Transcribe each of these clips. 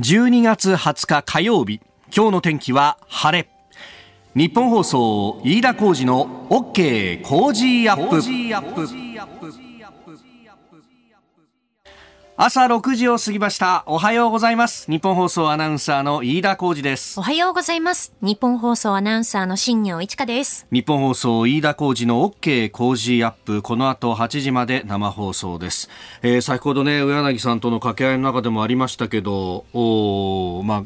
12月20日火曜日。今日の天気は晴れ。ニッポン放送飯田浩司の OK Cozy up。朝6時を過ぎました。おはようございます。ニッポン放送アナウンサーの飯田浩司です。おはようございます。ニッポン放送アナウンサーの新行市佳です。ニッポン放送飯田浩司の OK Cozy up。この後8時まで生放送です、えー、先ほどね上柳さんとの掛け合いの中でもありましたけどおまあ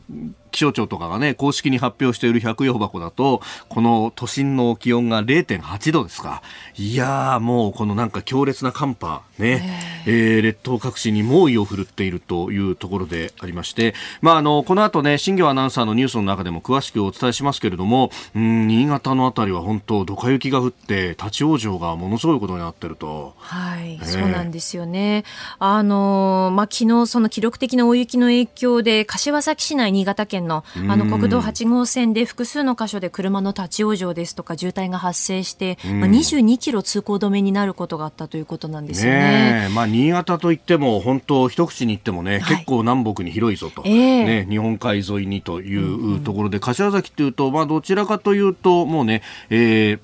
気象庁とかがね、公式に発表している百葉箱だと、この都心の気温が0.8度ですか。いやー、もうこのなんか強烈な寒波、ね、えー、列島各地に猛威を振るっているというところでありまして、まあ、あの、この後ね、新業アナウンサーのニュースの中でも詳しくお伝えしますけれども、うん、新潟のあたりは本当、ドカ雪が降って、立ち往生がものすごいことになってると。はい、そうなんですよね。あの、まあ、昨日その記録的な大雪の影響で、柏崎市内、新潟県のあの国道8号線で複数の箇所で車の立ち往生ですとか渋滞が発生して、まあ、22キロ通行止めになることがあったということなんですよね。ねまあ、新潟といっても本当一口に言ってもね、はい、結構南北に広いぞと、えー、ね、日本海沿いにというところで、柏崎というと、まあ、どちらかというともうね、えー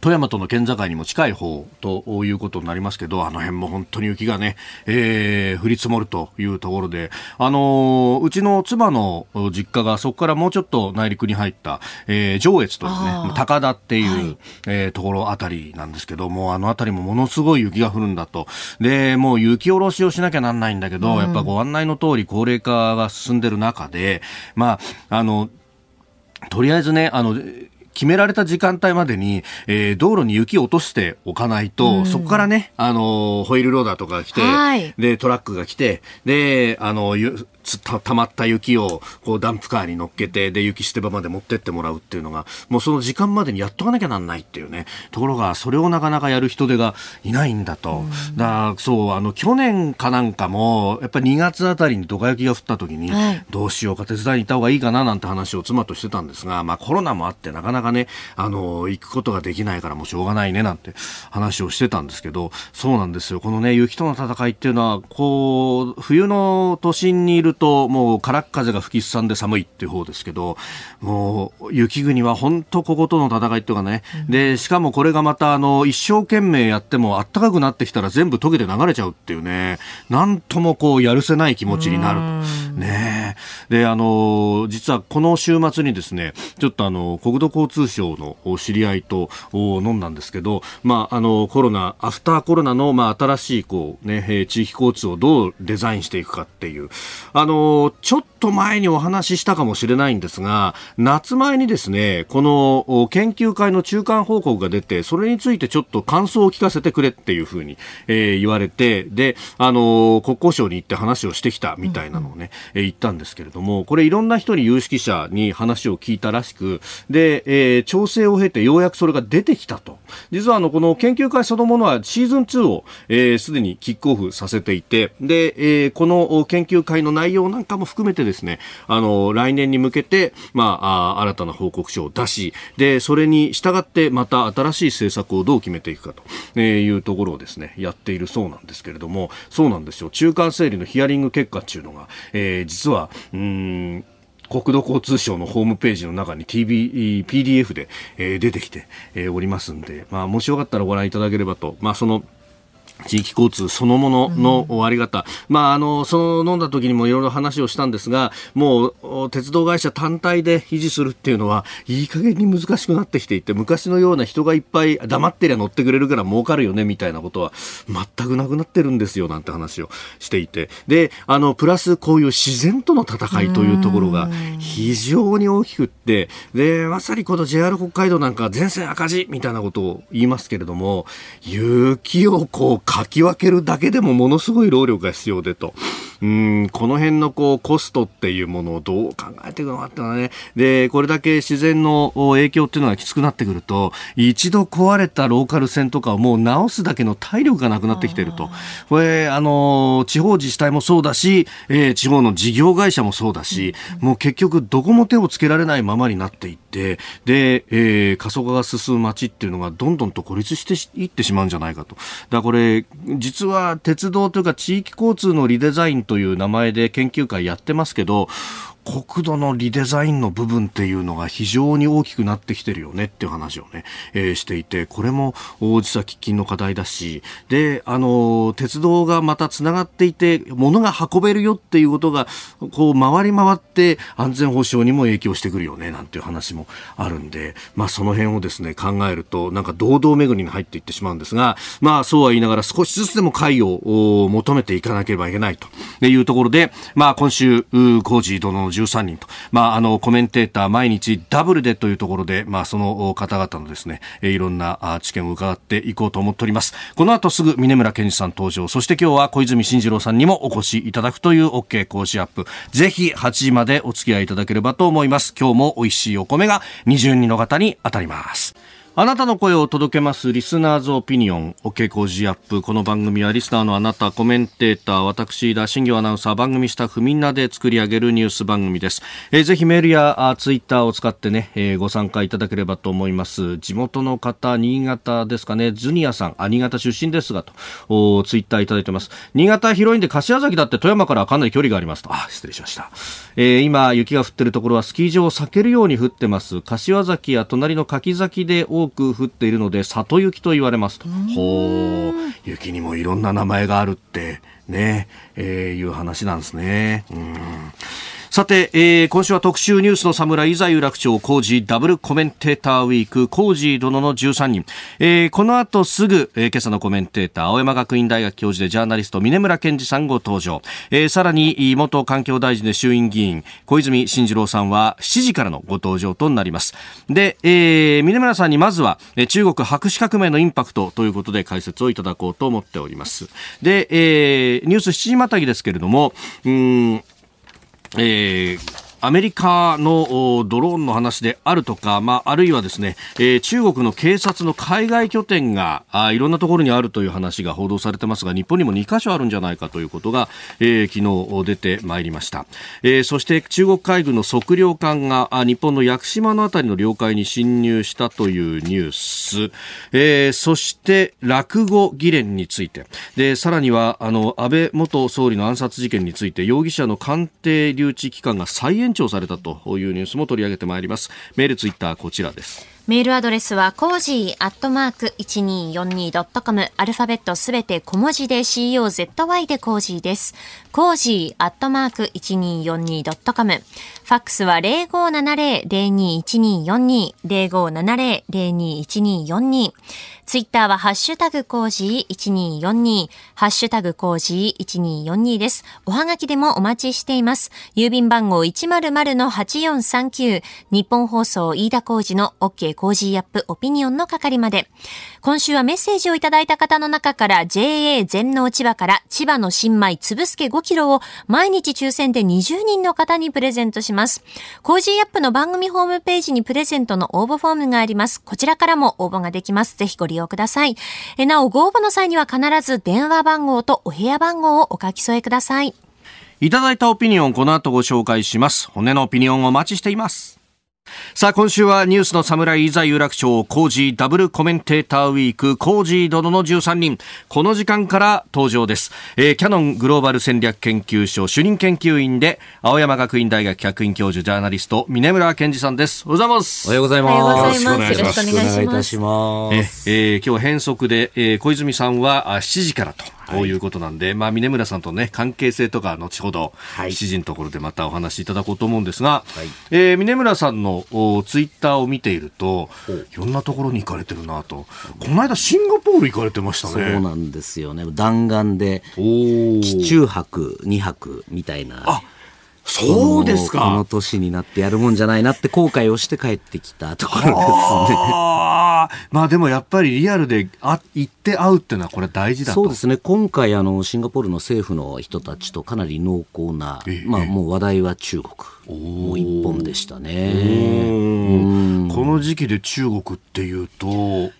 富山との県境にも近い方ということになりますけど、あの辺も本当に雪がね、えー、降り積もるというところで、あのー、うちの妻の実家がそこからもうちょっと内陸に入った、えー、上越というね、高田っていう、はい、えー、ところあたりなんですけども、あのあたりもものすごい雪が降るんだと。で、もう雪下ろしをしなきゃなんないんだけど、うん、やっぱご案内の通り高齢化が進んでる中で、まあ、あの、とりあえずね、あの、決められた時間帯までに、えー、道路に雪を落としておかないと、うん、そこからね、あの、ホイールローダーとかが来て、はい、で、トラックが来て、で、あの、たたまった雪をこうダンプカーに乗っけてで雪捨て場まで持ってってもらうっていうのがもうその時間までにやっとかなきゃなんないっていうね。ところがそれをなかなかやる人手がいないんだと、だそうあの去年かなんかもやっぱり2月あたりにドカ雪が降った時に、はい、どうしようか手伝いに行った方がいいかななんて話を妻としてたんですが、まあ、コロナもあってなかなかねあの行くことができないからもうしょうがないねなんて話をしてたんですけどそうなんですよ。このね雪との戦いっていうのはこう冬の都心にいるともう空っ風が吹きすさんで寒いっていう方ですけどもう雪国は本当こことの戦いっていうかね、うん、でしかもこれがまたあの一生懸命やっても暖かくなってきたら全部溶けて流れちゃうっていうね。なんともこうやるせない気持ちになる。とね。であの実はこの週末にですねちょっとあの国土交通省の知り合いと飲んだんですけどまああのコロナアフターコロナのまあ新しいこうね地域交通をどうデザインしていくかっていう。あのちょっと前にお話ししたかもしれないんですが、夏前にですね、この研究会の中間報告が出て、それについてちょっと感想を聞かせてくれっていうふうに、えー、言われて、で、あの、国交省に行って話をしてきたみたいなのをね、うん、えー、言ったんですけれども、これいろんな人に有識者に話を聞いたらしく、で、えー、調整を経てようやくそれが出てきたと。実はあの、この研究会そのものはシーズン2を、えー、すでにキックオフさせていて、で、えー、この研究会の内容なんかも含めてですね、あの、来年に向けて、まあ、新たな報告書を出し、で、それに従ってまた新しい政策をどう決めていくかというところをですね、やっているそうなんですけれども、そうなんですよ。中間整理のヒアリング結果っていうのが、えー、実は、うん、国土交通省のホームページの中に TV、PDF で、えー、出てきて、えー、おりますんで、まあ、もしよかったらご覧いただければと、まあ、その、地域交通そのものの終わり方、うん、まあ、あのその飲んだ時にもいろいろ話をしたんですがもう鉄道会社単体で維持するっていうのはいい加減に難しくなってきていて昔のような人がいっぱい黙ってりゃ乗ってくれるから儲かるよねみたいなことは全くなくなってるんですよなんて話をしていて。であのプラスこういう自然との戦いというところが非常に大きくってでまさにこの JR 北海道なんか全線赤字みたいなことを言いますけれども雪をこうかき分けるだけでもものすごい労力が必要でと。うんこの辺のこうコストっていうものをどう考えていくのかっていうのはね。でこれだけ自然の影響っていうのがきつくなってくると一度壊れたローカル線とかをもう直すだけの体力がなくなってきてると。これあの地方自治体もそうだし、えー、地方の事業会社もそうだし、もう結局どこも手をつけられないままになっていってで、えー、過疎化が進む街っていうのがどんどんと孤立していってしまうんじゃないかと。だからこれ実は鉄道というか地域交通のリデザインという名前で研究会やってますけど、国土のリデザインの部分っていうのが非常に大きくなってきてるよねっていう話をね、えー、していて、これも実は喫緊の課題だし、で、あの、鉄道がまた繋がっていて、物が運べるよっていうことが、こう、回り回って安全保障にも影響してくるよね、なんていう話もあるんで、まあその辺をですね、考えると、なんか堂々巡りに入っていってしまうんですが、まあそうは言いながら少しずつでも解を求めていかなければいけないというところで、まあ今週、工事殿の13人と、まあ、あのコメンテーター毎日ダブルでというところで、まあ、その方々のですねいろんな知見を伺っていこうと思っております。この後すぐ峰村健二さん登場。そして今日は小泉進次郎さんにもお越しいただくという OK 講師アップ。ぜひ8時までお付き合いいただければと思います。今日も美味しいお米が20人の方に当たります。あなたの声を届けます。リスナーズオピニオン OK 工事アップ。この番組はリスナーのあなたコメンテーター私田新業アナウンサー番組スタッフみんなで作り上げるニュース番組です、えー、ぜひメールやツイッターを使ってね、えー、ご参加いただければと思います。地元の方新潟ですかね。ズニアさんあ新潟出身ですがと。おツイッターいただいてます。新潟広いんで柏崎だって富山からかなり距離がありますと。あ失礼しました、えー、今雪が降ってるところはスキー場を避けるように降ってます。柏崎や隣の柿崎で多く降っているので里雪と言われますと。ほう。雪にもいろんな名前があるってね、えー、いう話なんですね。うんさて、えー、今週は特集ニュースの侍、いざ有楽町、工事ダブルコメンテーターウィーク、工事殿の13人。えー、この後すぐ、えー、今朝のコメンテーター、青山学院大学教授でジャーナリスト、峰村健二さんご登場。えー、さらに、元環境大臣で衆院議員、小泉進次郎さんは7時からのご登場となります。で、えー、峰村さんにまずは、中国白紙革命のインパクトということで解説をいただこうと思っております。で、えー、ニュース7時またぎですけれども、うん、えーアメリカのドローンの話であるとか、まあ、あるいはですね、えー、中国の警察の海外拠点があいろんなところにあるという話が報道されてますが、日本にも2カ所あるんじゃないかということが、えー、昨日出てまいりました。えー、そして中国海軍の測量艦があ日本の屋久島のあたりの領海に侵入したというニュース、えー、そして落語議連について、で、さらには、あの、安倍元総理の暗殺事件について、容疑者の鑑定留置期間が再延長されたというニュースも取り上げてまいりますメールツイッターこちらですメールアドレスは、 cozy アットマーク 1242.com。アルファベットすべて小文字で COZY で cozy です。cozy アットマーク 1242.com。ファックスは0570-021242。0570-021242。ツイッターはハッシュタグコージ1242。ハッシュタグコージ1242です。おはがきでもお待ちしています。郵便番号100-8439。日本放送飯田工事の OK コージアップオピニオンの係まで。今週はメッセージをいただいた方の中から JA 全農千葉から千葉の新米粒すけ5キロを毎日抽選で20人の方にプレゼントします。 Cozy up の番組ホームページにプレゼントの応募フォームがあります。こちらからも応募ができます。ぜひご利用ください。え、なお、ご応募の際には必ず電話番号と郵便番号をお書き添えください。いただいたオピニオンこの後ご紹介します。骨のオピニオンお待ちしています。さあ今週はニュースの侍いざ有楽町浩司ダブルコメンテーターウィーク浩司殿の13人。この時間から登場です、えー、キャノングローバル戦略研究所主任研究員で青山学院大学客員教授ジャーナリスト峰村健二さんです。おはようございます。おはようございます。よろしくお願いします。えー、今日変則で、えー、小泉さんは7時からとということなんで、まあ、峰村さんとね、関係性とか、後ほど、7時のところでまたお話しいただこうと思うんですが、はい、えー、峰村さんのツイッターを見ていると、いろんなところに行かれてるなと。この間、シンガポール行かれてましたね。そうなんですよね。弾丸で、機中泊2泊みたいな。あそうですか。この年になってやるもんじゃないなって後悔をして帰ってきたところですね。まあでもやっぱりリアルであ行って会うっていうのはこれ大事だそうですね。今回あのシンガポールの政府の人たちとかなり濃厚な、ええ、まあもう話題は中国。もう一本でしたね。この時期で中国っていうと。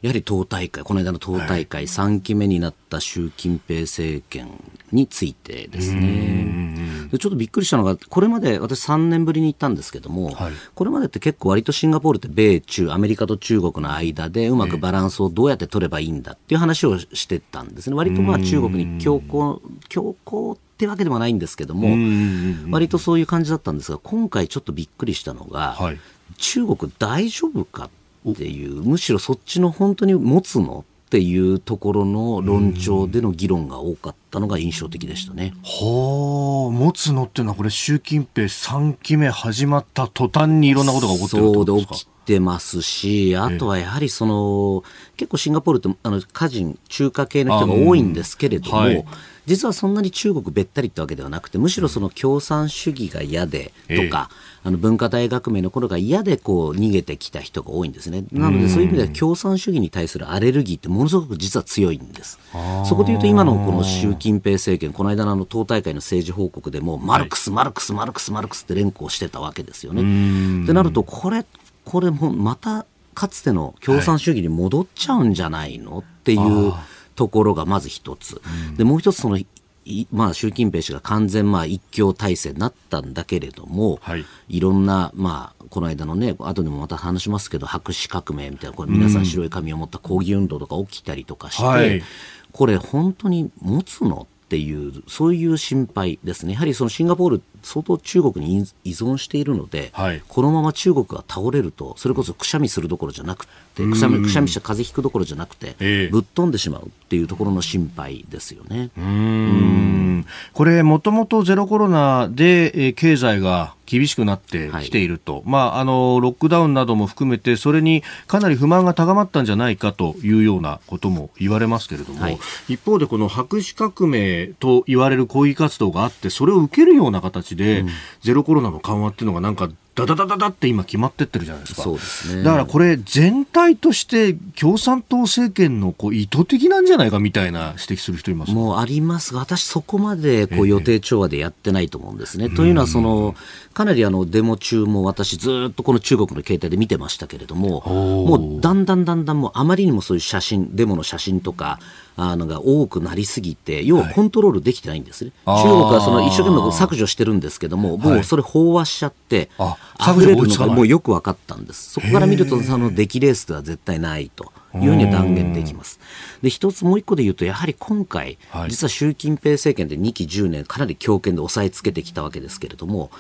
やはり党大会この間の党大会、3期目になった習近平政権についてですね。でちょっとびっくりしたのがこれまで私3年ぶりに行ったんですけども、はい、これまでって結構割とシンガポールって米中アメリカと中国の間でうまくバランスをどうやって取ればいいんだっていう話をしてたんですね。割とまあ中国に強硬強硬ってわけでもないんですけども、割とそういう感じだったんですが、今回ちょっとびっくりしたのが、はい、中国大丈夫かっていう、むしろそっちの本当に持つのっていうところの論調での議論が多かったのが印象的でしたね。はあ、持つのっていうのはこれ習近平3期目始まった途端にいろんなことが起こってるってことですか？そうで起きてますし、あとはやはりその、結構シンガポールってあの家人、中華系の人が多いんですけれども、はい。実はそんなに中国べったりってわけではなくてむしろその共産主義が嫌でとか、あの文化大革命の頃が嫌でこう逃げてきた人が多いんですね。なのでそういう意味では共産主義に対するアレルギーってものすごく実は強いんです。そこでいうと今のこの習近平政権この間のあの党大会の政治報告でもマルクス、マルクスマルクスマルクスって連呼してたわけですよね。ってなるとこれこれもまたかつての共産主義に戻っちゃうんじゃないのっていう。ところがまず一つ、でもう一つそのまあ、習近平氏が完全まあ一強体制になったんだけれども、はい、いろんな、まあ、この間のね、後でもまた話しますけど、白紙革命みたいな、これ皆さん白い紙を持った抗議運動とか起きたりとかして、はい、これ本当に持つのっていう、そういう心配ですね。やはりそのシンガポール、相当中国に依存しているので、はい、このまま中国が倒れると、それこそくしゃみするどころじゃなくて、くしゃみくしゃみして風邪ひくどころじゃなくて、えー、ぶっ飛んでしまうっていうところの心配ですよね。うん。これ、もともとゼロコロナで、えー、経済が厳しくなってきていると、はい、まあ、あのロックダウンなども含めてそれにかなり不満が高まったんじゃないかというようなことも言われますけれども、はい、一方でこの白紙革命と言われる抗議活動があってそれを受けるような形で、うん、ゼロコロナの緩和っていうのがなんかダダダダダって今決まってってるじゃないですか。そうですね。だからこれ全体として共産党政権のこう意図的なんじゃないかみたいな指摘する人います？もうありますが、私そこまでこう予定調和でやってないと思うんですね。ええ、というのはその、かなりあのデモ中も私ずっとこの中国の携帯で見てましたけれども、もうだんだんだんだんもうあまりにもそういう写真、デモの写真とか、あのが多くなりすぎて、要はコントロールできてないんですね。はい、中国はその一生懸命削除してるんですけども、もうそれ飽和しちゃって、溢れるのがもうよく分かったんです。そこから見ると、その出来レースでは絶対ないと。いうふうに断言できます。で、一つもう一個で言うと、やはり今回、はい、実は習近平政権で2期10年、かなり強権で押さえつけてきたわけですけれども、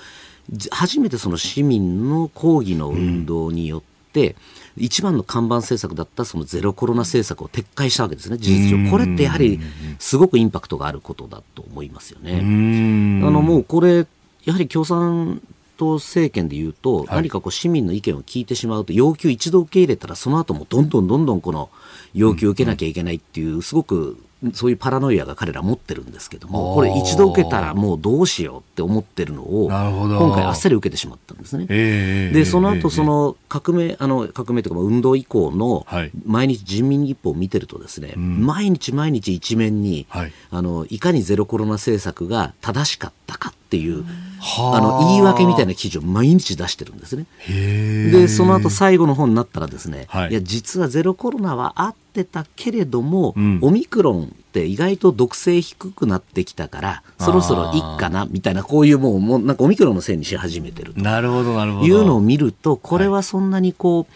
初めてその市民の抗議の運動によって、うん一番の看板政策だったそのゼロコロナ政策を撤回したわけですね、事実上。これってやはりすごくインパクトがあることだと思いますよね。あのもうこれ、やはり共産党政権でいうと、何かこう市民の意見を聞いてしまうと、要求一度受け入れたら、その後もどんどんどんどんこの要求を受けなきゃいけないっていう、すごくそういうパラノイアが彼ら持ってるんですけども、これ一度受けたらもうどうしようって思ってるのを、今回あっさり受けてしまったんですね。えー、で、その後その革命、あの革命というか運動以降の毎日人民日報を見てるとですね、はい、毎日毎日一面に、はい、あの、いかにゼロコロナ政策が正しかったかっていう、あの言い訳みたいな記事を毎日出してるんですね。で、その後最後の本になったらですね、はい、いや、実はゼロコロナはあってたけれども、うん、オミクロンって意外と毒性低くなってきたからそろそろいっかなみたいなこういうもうもうなんかオミクロンのせいにし始めてると。なるほどなるほど。いうのを見るとこれはそんなにこう、はい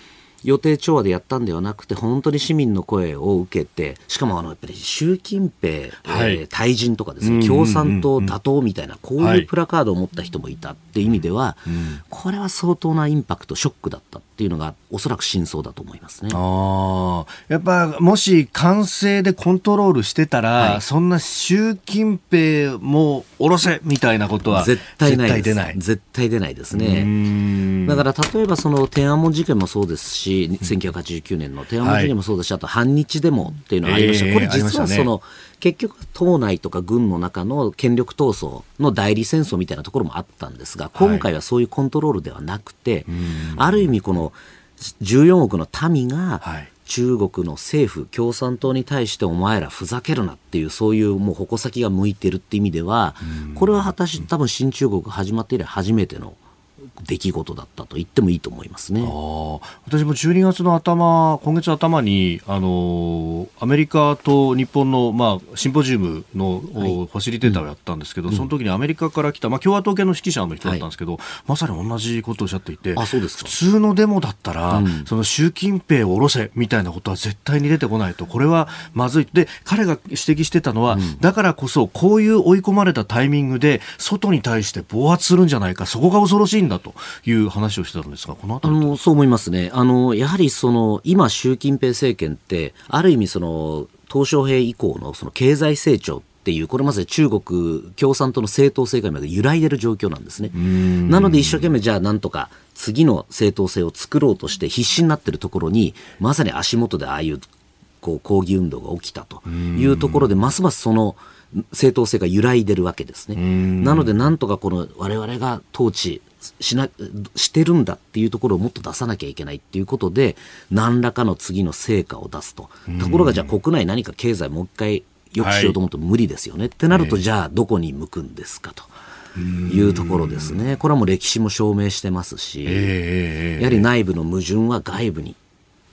予定調和でやったんではなくて本当に市民の声を受けてしかもあのやっぱり習近平、はい、えー、退陣とかですね共産党打倒みたいなこういうプラカードを持った人もいたっていう意味では、はい、これは相当なインパクトショックだったっていうのがおそらく真相だと思いますね。あやっぱもし完成でコントロールしてたら、はい、そんな習近平も下ろせみたいなことは絶対ない出ない。絶対出ないですね。だから例えばその天安門事件もそうですし、1989年の天安門事件もそうですし、はい、あと反日デモっていうのがありました。えー、これ実はその、ね、結局党内とか軍の中の権力闘争の代理戦争みたいなところもあったんですが、今回はそういうコントロールではなくて、はい、ある意味この14億の民が、中国の政府、共産党に対してお前らふざけるなっていう、そういうもう矛先が向いてるって意味では、これは果たし、多分新中国始まって以来初めての出来事だったと言ってもいいと思いますね。私も12月の頭、今月頭に、あの、アメリカと日本の、まあ、シンポジウムの、ファシリテーターをやったんですけど、うん、その時にアメリカから来た、まあ、共和党系の指揮者の人だったんですけど、はい、まさに同じことをおっしゃっていて、あそうです普通のデモだったら、うん、その習近平を下ろせみたいなことは絶対に出てこないと、これはまずい。で、彼が指摘してたのは、うん、だからこそ、こういう追い込まれたタイミングで、外に対して暴発するんじゃないか、そこが恐ろしいんだという話をしてたんですが、このあのそう思いますね。あのやはりその今、習近平政権って、ある意味その、鄧小平以降のその経済成長っていう、これまで中国共産党の正当性が今揺らいでる状況なんですね。なので一生懸命じゃあなんとか次の正当性を作ろうとして必死になってるところに、まさに足元でああいうこう抗議運動が起きたというところで、ますますその正当性が揺らいでるわけですね。なのでなんとかこの我々が統治しなしてるんだっていうところをもっと出さなきゃいけないっていうことで何らかの次の成果を出すと。ところがじゃあ国内何か経済もう一回よくしようと思うと無理ですよね、はい、ってなるとじゃあどこに向くんですかと。いうところですね。これはもう歴史も証明してますし、やはり内部の矛盾は外部に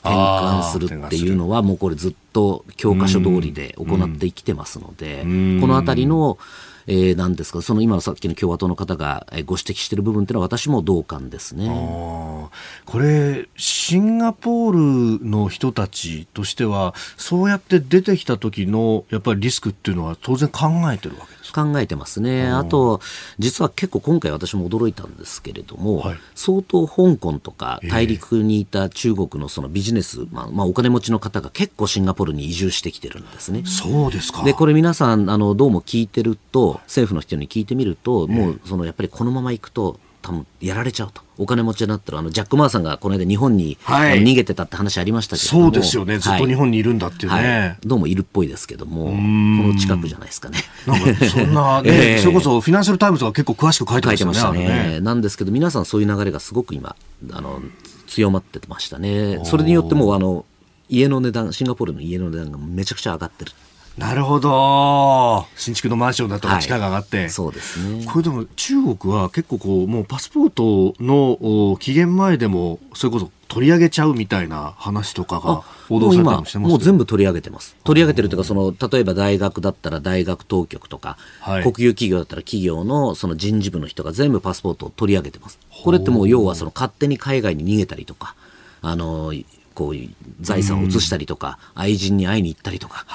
転換するっていうのはもうこれずっと教科書通りで行ってきてますので、このあたりのえー、なんですか？その今のさっきの共和党の方がご指摘している部分というのは私も同感ですね。これ、シンガポールの人たちとしてはそうやって出てきた時のやっぱりリスクっていうのは当然考えてるわけです考えてますね、あと、実は結構今回、私も驚いたんですけれども、はい、相当香港とか大陸にいた中国のそのビジネス、まあ、まあ、お金持ちの方が結構シンガポールに移住してきてるんですね。そうですか。でこれ皆さんあのどうも聞いてると政府の人に聞いてみると、もうそのやっぱりこのままいくと、多分やられちゃうと。お金持ちになったら、あの、ジャック・マーさんがこの間日本に、はい、逃げてたって話ありましたけどそうですよね。ずっと日本にいるんだっていうね。はいはい、どうもいるっぽいですけども、この近くじゃないですかね。なんか、そんな、ねえー、それこそフィナンシャル・タイムズが結構詳しく書いてましたね。したね。ねなんですけど、皆さんそういう流れがすごく今、あの、強まってましたね。それによっても、あの、家の値段、シンガポールの家の値段がめちゃくちゃ上がってる。なるほど。新築のマンションだとか地価が上がって、はい、そうですね。これでも中国は結構こう、もうパスポートの期限前でも、それこそ取り上げちゃうみたいな話とかが報道されたりもしてますもう全部取り上げてます。取り上げてるというか、その、例えば大学だったら大学当局とか、はい、国有企業だったら企業のその人事部の人が全部パスポートを取り上げてます。これってもう要はその勝手に海外に逃げたりとか、あの、こう財産を移したりとか、愛人に会いに行ったりとか、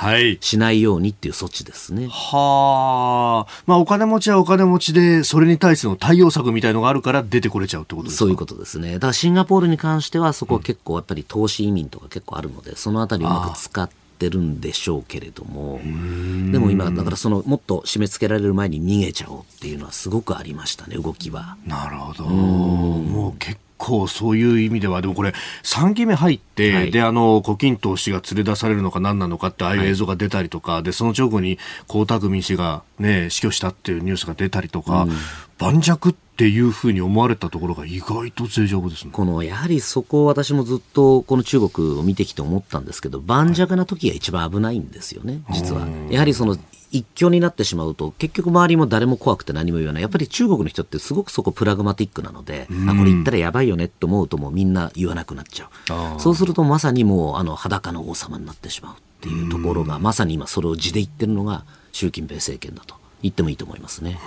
しないようにっていう措置ですね。はあ。まあ、お金持ちはお金持ちで、それに対しての対応策みたいのがあるから出てこれちゃうってことですか？そういうことですね。だからシンガポールに関しては、そこは結構やっぱり投資移民とか結構あるので、そのあたりうまく使って、てるんでしょうけれどもでも今だからそのもっと締め付けられる前に逃げちゃおうっていうのはすごくありましたね動きは。なるほど。もう結構そういう意味では、でもこれ、3期目入って、はい、で、あの、胡錦涛氏が連れ出されるのか何なのかって、ああいう映像が出たりとか、はい、で、その直後に江沢民氏がね、死去したっていうニュースが出たりとか、うん、盤石っていうふうに思われたところが意外と脆弱ですね。この、やはりそこを私もずっとこの中国を見てきて思ったんですけど、盤石な時が一番危ないんですよね、実は。やはりその、一強になってしまうと結局周りも誰も怖くて何も言わない。やっぱり中国の人ってすごくそこプラグマティックなので、うん、あこれ言ったらやばいよねって思うともうみんな言わなくなっちゃう。そうするとまさにもうあの裸の王様になってしまうっていうところがまさに今それを地で言ってるのが習近平政権だと言ってもいいと思いますね。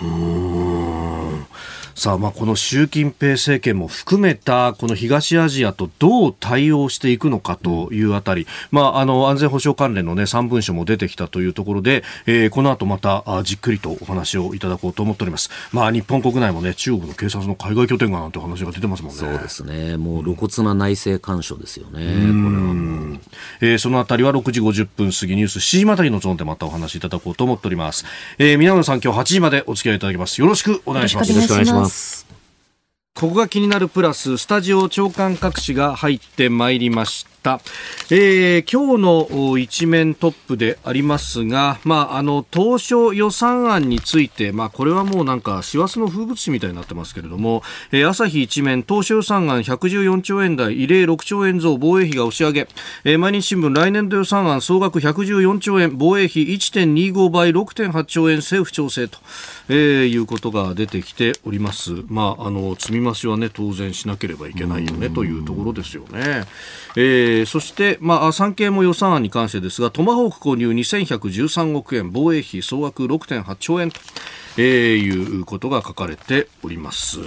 さあ、まあ、この習近平政権も含めたこの東アジアとどう対応していくのかというあたり、まあ、あの安全保障関連の、ね、3文書も出てきたというところで、えー、この後またあじっくりとお話をいただこうと思っております。まあ、日本国内も、ね、中国の警察の海外拠点がなんて話が出てますもんね。そうですね。もう露骨な内政干渉ですよね。これは。えー、そのあたりは6時50分過ぎニュース7時またりのゾーンでまたお話しいただこうと思っております。えー、皆野さん今日8時までお付き合いいただきます。よろしくお願いします。よろしくお願いします。ここが気になるプラススタジオ長官各紙が入ってまいりました。えー、今日の一面トップでありますが、まあ、あの、当初予算案について、まあ、これはもうなんか、師走の風物詩みたいになってますけれども、えー、朝日一面、当初予算案114兆円台、異例6兆円増、防衛費が押し上げ、えー、毎日新聞、来年度予算案総額114兆円、防衛費1.25倍、6.8兆円、政府調整と、えー、いうことが出てきております。まあ、あの、積み増しはね、当然しなければいけないよね、というところですよね。えー、そして、まあ、産経も予算案に関してですが、トマホーク購入2113億円、防衛費総額6.8兆円と。えー、いうことが書かれております、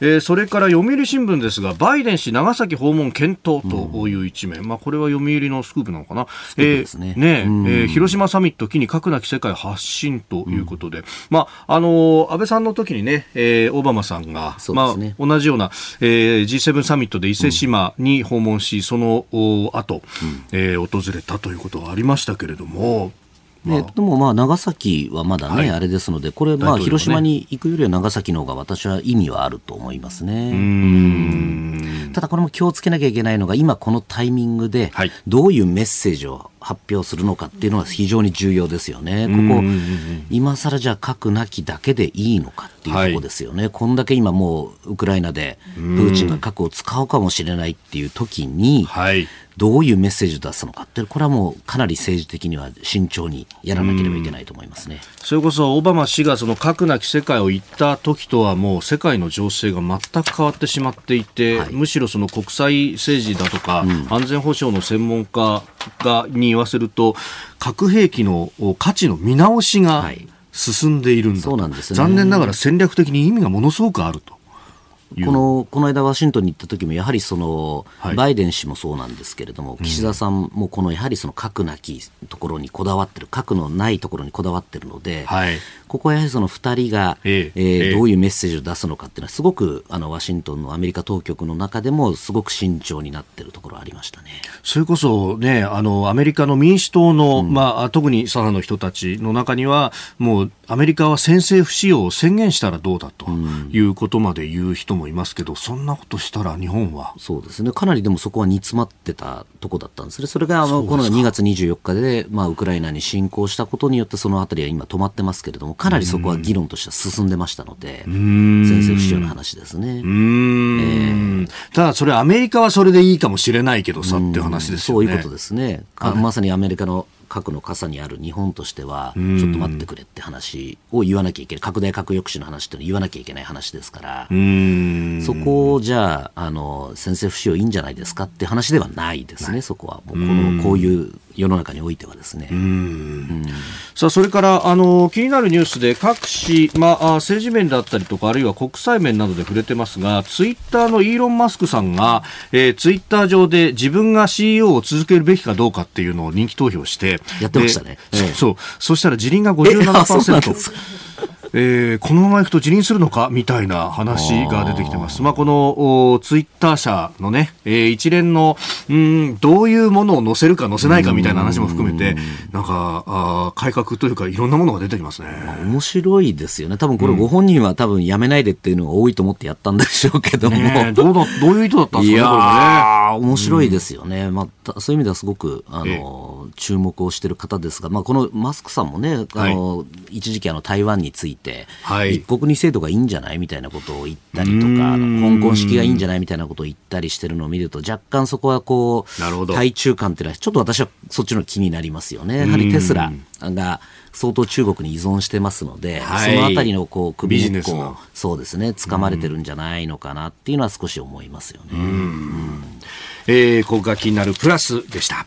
えー、それから読売新聞ですがバイデン氏長崎訪問検討という一面、うん、まあ、これは読売のスクープなのかな、えー、ねね、うん、えー、広島サミット機に核なき世界発信ということで、うん、まああの安倍さんの時にね、えー、オバマさんが、ね、まあ、同じような、えー、G7 サミットで伊勢志摩に訪問し、その後、うん、えー、訪れたということがありましたけれども、ね、でもまあ長崎はまだね、はい、あれですので、これ、まあ広島に行くよりは長崎の方が私は意味はあると思いますね。ただこれも気をつけなきゃいけないのが、今このタイミングで、どういうメッセージを発表するのかっていうのは非常に重要ですよね。ここ、今更じゃ核なきだけでいいのかっていうとこですよね。はい、こんだけ今もうウクライナでプーチンが核を使うかもしれないっていう時に、はい、どういうメッセージを出すのかってこれはもうかなり政治的には慎重にやらなければいけないと思いますね。それこそオバマ氏がその核なき世界を言った時とはもう世界の情勢が全く変わってしまっていて、はい、むしろその国際政治だとか、うん、安全保障の専門家がに言わせると核兵器の価値の見直しが進んでいるんだと、はいね、残念ながら戦略的に意味がものすごくあると。このこの間、ワシントンに行った時も、やはりその、はい、バイデン氏もそうなんですけれども、岸田さんもこのやはりその核なきところにこだわってる、核のないところにこだわってるので、はい、ここはやはりその2人が、ええー、どういうメッセージを出すのかっていうのは、すごくあのワシントンのアメリカ当局の中でも、すごく慎重になってるところありましたね。それこそね、あのアメリカの民主党の、うん、まあ、特に左派の人たちの中には、もうアメリカは先制不使用を宣言したらどうだということまで言う人もいますけど、そんなことしたら日本は。そうですね、かなりでもそこは煮詰まってたとこだったんですね、それがあのこの2月24日で、まあ、ウクライナに侵攻したことによって、そのあたりは今、止まってますけれども、かなりそこは議論としては進んでましたので、先制不使用の話ですね。えー、ただ、それ、アメリカはそれでいいかもしれないけどさっていう話ですよね。そういうことですね。まさにアメリカの核の傘にある日本としては、ちょっと待ってくれって話を言わなきゃいけない、拡大核抑止の話って言わなきゃいけない話ですから、そこをじゃあ、あの先制不使用いいんじゃないですかって話ではないですね、そこは。もうこのこういう世の中においてはですね。さあ、それから、あの、気になるニュースで各紙、まあ、政治面だったりとか、あるいは国際面などで触れてますが、ツイッターのイーロン・マスクさんが、えー、ツイッター上で自分が CEO を続けるべきかどうかっていうのを人気投票して、やってましたね。そう、そう。そしたら自輪が57%。えー、このままいくと辞任するのかみたいな話が出てきてます。まあ、このツイッター社のね、えー、一連の、うん、どういうものを載せるか載せないかみたいな話も含めて、なんか、あ改革というかいろんなものが出てきますね。面白いですよね。多分これご本人は多分やめないでっていうのが多いと思ってやったんでしょうけども。ね、どうだ、どういう意図だったんですかね、いやね、面白いですよね。まあ、そういう意味ではすごく、あの、注目をしている方ですが、まあ、このマスクさんもね、あの、はい、一時期あの台湾について、はい、一国二制度がいいんじゃないみたいなことを言ったりとか香港式がいいんじゃないみたいなことを言ったりしてるのを見ると若干そこはこう対中間っていうのはちょっと私はそっちの気になりますよね。やはりテスラが相当中国に依存してますので、はい、そのあたりのこう首根っこそうですね掴まれてるんじゃないのかなっていうのは少し思いますよね。うん、えー、ここが気になるプラスでした。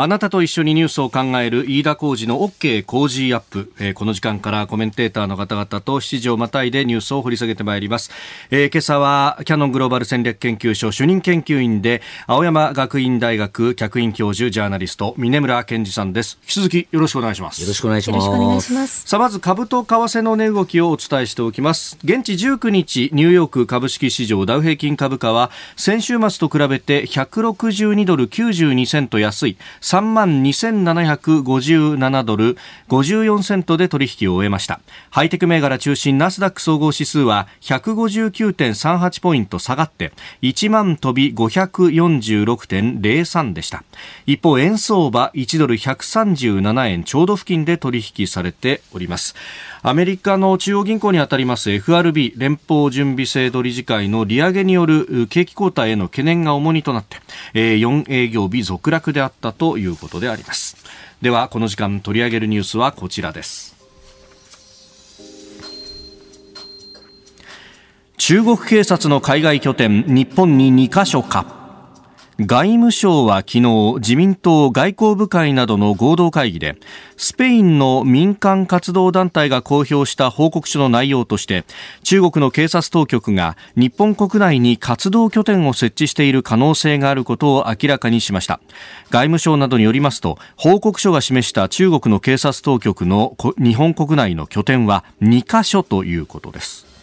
あなたと一緒にニュースを考える飯田浩二の OK 工事アップ、えー、この時間からコメンテーターの方々と7時をまたいでニュースを掘り下げてまいります、えー、今朝はキャノングローバル戦略研究所主任研究員で青山学院大学客員教授ジャーナリスト峰村健二さんです。引き続きよろしくお願いします。よろしくお願いします。さあまず株と為替の値動きをお伝えしておきます。現地19日ニューヨーク株式市場ダウ平均株価は先週末と比べて162ドル92セント安い3万2757ドル54セントで取引を終えました。ハイテク銘柄中心ナスダック総合指数は159.38ポイント下がって1万飛び546.03でした。一方円相場1ドル137円ちょうど付近で取引されております。アメリカの中央銀行にあたります FRB 連邦準備制度理事会の利上げによる景気後退への懸念が重荷となって、4営業日続落であったとということであります。ではこの時間取り上げるニュースはこちらです。中国警察の海外拠点日本に2カ所か。外務省は昨日自民党外交部会などの合同会議でスペインの民間活動団体が公表した報告書の内容として中国の警察当局が日本国内に活動拠点を設置している可能性があることを明らかにしました。外務省などによりますと報告書が示した中国の警察当局の日本国内の拠点は2カ所ということです。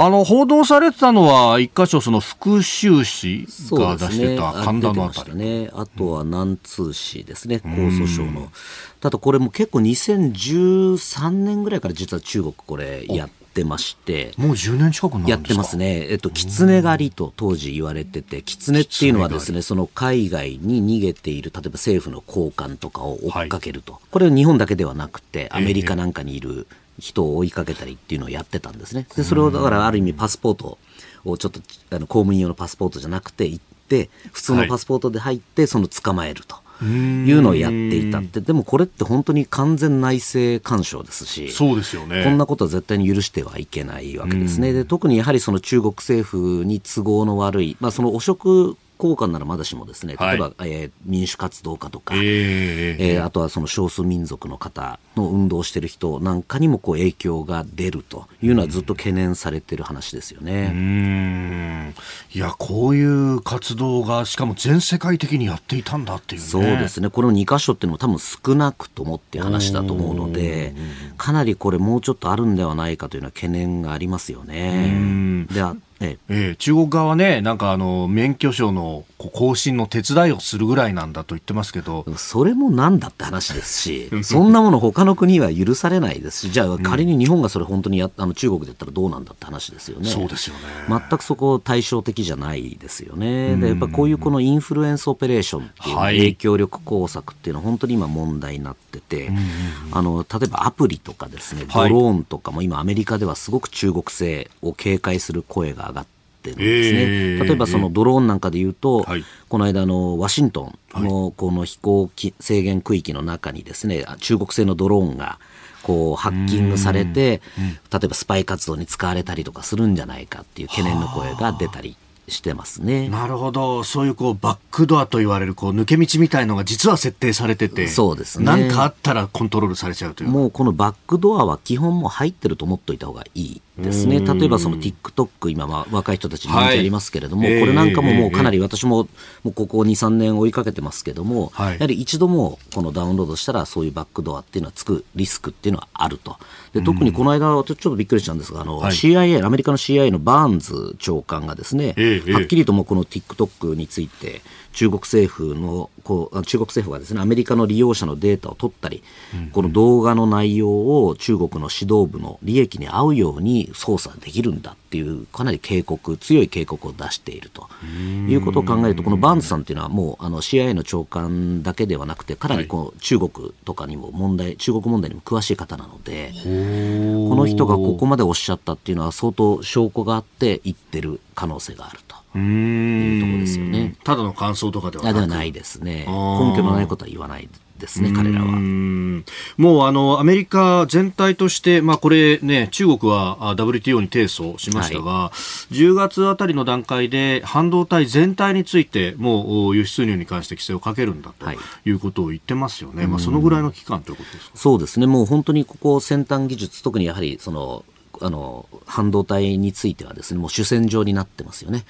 あの報道されてたのは一箇所その福州市が出してた神田のあたり、ね、あとは南通市ですね、江蘇省の。ただこれも結構2013年ぐらいから実は中国これやってまして、もう10年近くなやってますね。えっと、狐狩りと当時言われてて、狐っていうのはですね、その海外に逃げている、例えば政府の高官とかを追っかけると。はい、これは日本だけではなくて、アメリカなんかにいる、人を追いかけたりっていうのをやってたんですね。でそれをだからある意味パスポートをちょっとあの公務員用のパスポートじゃなくて行って普通のパスポートで入ってその捕まえると。いうのをやっていたって。でもこれって本当に完全内政干渉ですしそうですよね。こんなことは絶対に許してはいけないわけですね。で特にやはりその中国政府に都合の悪い、まあ、その汚職交換ならまだしもですね、例えば、はい、えー、民主活動家とか、えー、えー、あとはその少数民族の方の運動してる人なんかにもこう影響が出るというのはずっと懸念されてる話ですよね。うんいや、こういう活動がしかも全世界的にやっていたんだっていう、ね、そうですね。この2箇所っていうのも多分少なくともって話だと思うので、かなりこれもうちょっとあるんではないかというような懸念がありますよね。でええ。えー、中国側はね、なんかあの免許証の更新の手伝いをするぐらいなんだと言ってますけど、それもなんだって話ですし、そんなもの他の国は許されないですし、じゃあ仮に日本がそれ本当にやあの中国でやったらどうなんだって話ですよね。そうですよね。全くそこ対照的じゃないですよね。でやっぱこういうこのインフルエンスオペレーションっていう影響力工作っていうのは本当に今問題になってて、あの例えばアプリとかですね、ドローンとかも今アメリカではすごく中国製を警戒する声がってるんですね、えー、例えばそのドローンなんかでいうと、はい、この間のワシントンのこの飛行制限区域の中にですね中国製のドローンがこうハッキングされて、例えばスパイ活動に使われたりとかするんじゃないかっていう懸念の声が出たりしてますね。なるほど。そういうこうバックドアと言われるこう抜け道みたいのが実は設定されてて、そうですね。何かあったらコントロールされちゃうという。もうこのバックドアは基本も入ってると思っといた方がいいですね。例えばその TikTok 今は若い人たちに人気ありますけれども、はい、これなんかももうかなり私ももうここ2、3年追いかけてますけども、はい、やはり一度もこのダウンロードしたらそういうバックドアっていうのはつくリスクっていうのはあると。で特にこの間ちょっとびっくりしたんですが、あの、はい、CIA、アメリカの CIA のバーンズ長官がですね、はっきりともこの TikTok について中国政府のこう中国政府がですねアメリカの利用者のデータを取ったり、うん、この動画の内容を中国の指導部の利益に合うようにに操作できるんだっていうかなり警告強い警告を出していると。いうことを考えるとこのバーンズさんっていうのはもうあの CIA の長官だけではなくてかなりこう中国とかにも問題中国問題にも詳しい方なのでこの人がここまでおっしゃったっていうのは相当証拠があって言ってる可能性があると。いうところですよね。ただの感想とかではではないですね。根拠のないことは言わないですね、彼らは。もうあのアメリカ全体として、まあ、これね、中国は WTO に提訴しましたが、はい、10月あたりの段階で半導体全体について、もう輸出入に関して規制をかけるんだとい。うことを言ってますよね、はい、まあ、そのぐらいの期間ということですか？そうですね、もう本当にここ、先端技術、特にやはりそのあの半導体についてはですねもう主戦場になってますよね。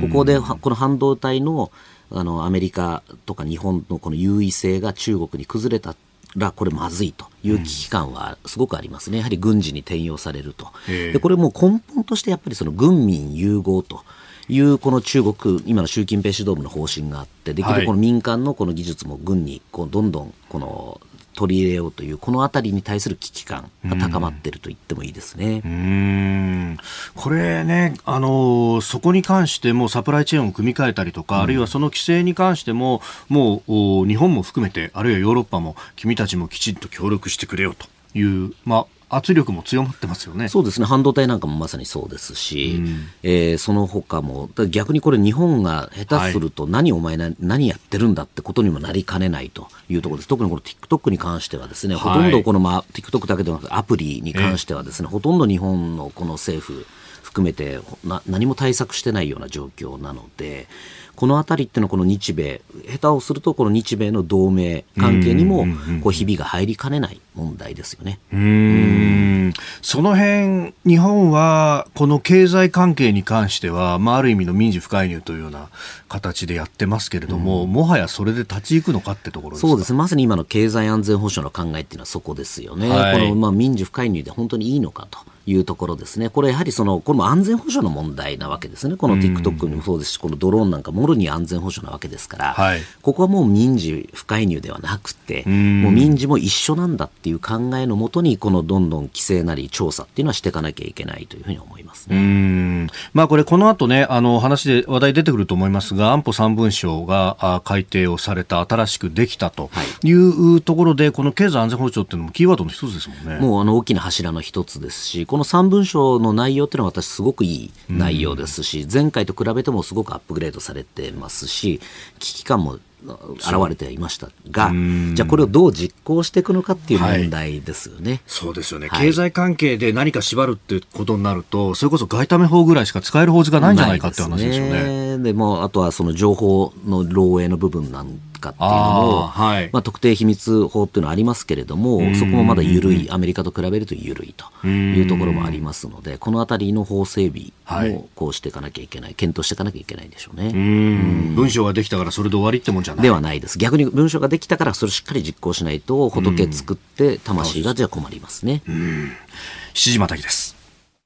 ここでこの半導体のあのアメリカとか日本のこの優位性が中国に崩れたらこれまずいという危機感はすごくありますね、やはり軍事に転用されると、でこれも根本としてやっぱりその軍民融合と。いうこの中国、今の習近平指導部の方針があって、できるこの民間のこの技術も軍にこうどんどんこの取り入れようというこの辺りに対する危機感が高まっていると言ってもいいですね。うん。これね、あのそこに関してもサプライチェーンを組み替えたりとか、うん、あるいはその規制に関してももう日本も含めてあるいはヨーロッパも君たちもきちんと協力してくれよという、まあ、圧力も強まってますよね。そうですね。半導体なんかもまさにそうですし、うん、えー、その他も、逆にこれ日本が下手すると何、お前な何やってるんだってことにもなりかねないというところです。特にこの TikTok に関してはですね、ほとんどこの、まあ、TikTok だけではなくアプリに関してはですね、ほとんど日本のこの政府含めてな何も対策してないような状況なので、この辺りっていうのはこの日米下手をするとこの日米の同盟関係にもこうひびが入りかねない問題ですよね。うんその辺日本はこの経済関係に関しては、まあ、ある意味の民事不介入というような形でやってますけれども、もはやそれで立ち行くのかってところそうですまさに今の経済安全保障の考えっていうのはそこですよね。はい、このまあ民事不介入で本当にいいのかと。いうところですね。これやはりその、これも安全保障の問題なわけですね。この TikTok にもそうですし、このドローンなんかもろに安全保障なわけですから、はい、ここはもう民事不介入ではなくて、もう民事も一緒なんだっていう考えのもとに、このどんどん規制なり調査っていうのはしていかなきゃいけないというふうに思います、ね、うんまあこれこの後ね、あの話で話題出てくると思いますが、安保3文書が改定をされた、新しくできたというところで、この経済安全保障っていうのもキーワードの一つですもんね。もうあの大きな柱の一つですし、この3文書の内容っていうのは私すごくいい内容ですし、前回と比べてもすごくアップグレードされてますし、危機感も現れていましたが、じゃあこれをどう実行していくのかっていう問題ですよね。はい、そうですよね、はい、経済関係で何か縛るってことになると、それこそ外為法ぐらいしか使える法律がないんじゃないかって話ですよね。で、ね、もあとはその情報の漏洩の部分なんかっていうのも、はい、まあ、特定秘密法っていうのはありますけれども、そこもまだ緩い、アメリカと比べると緩いというところもありますので、このあたりの法整備もこうしていかなきゃいけない、検討していかなきゃいけないでしょうね。文章ができたからそれで終わりってもんじゃない。ではないです。逆に文章ができたからそれをしっかり実行しないと、仏作って魂がじゃ困りますね。7時またぎです。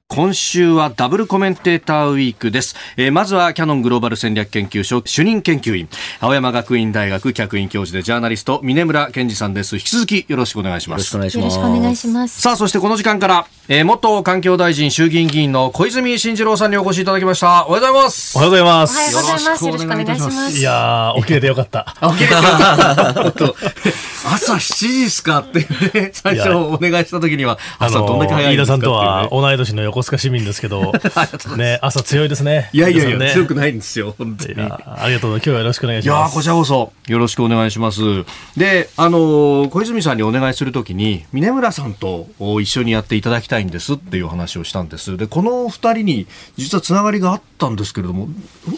今週はダブルコメンテーターウィークです、えー、まずはキャノングローバル戦略研究所主任研究員青山学院大学客員教授でジャーナリスト峰村健二さんです。引き続きよろしくお願いします。よろしくお願いします。さあそしてこの時間から、えー、元環境大臣衆議院議員の小泉進次郎さんにお越しいただきました。おはようございます。おはようございます。よろしくお願いいたします。いや起きれてよかった。起きれてよかった。朝7時ですかって、ね、最初お願いした時には朝どんだけ早いですか、ね、飯田さんとは同い年の横須賀市民ですけど ど、ね、朝強いですね。いやいやいや、ね、強くないんですよ、本当に。ありがとう今日はよろしくお願いします。いやこちらこそ、よろしくお願いします。で、あの、小泉さんにお願いするときに、峰村さんと一緒にやっていただきたいんですっていう話をしたんです。で、この二人に、実はつながりがあったんですけれども、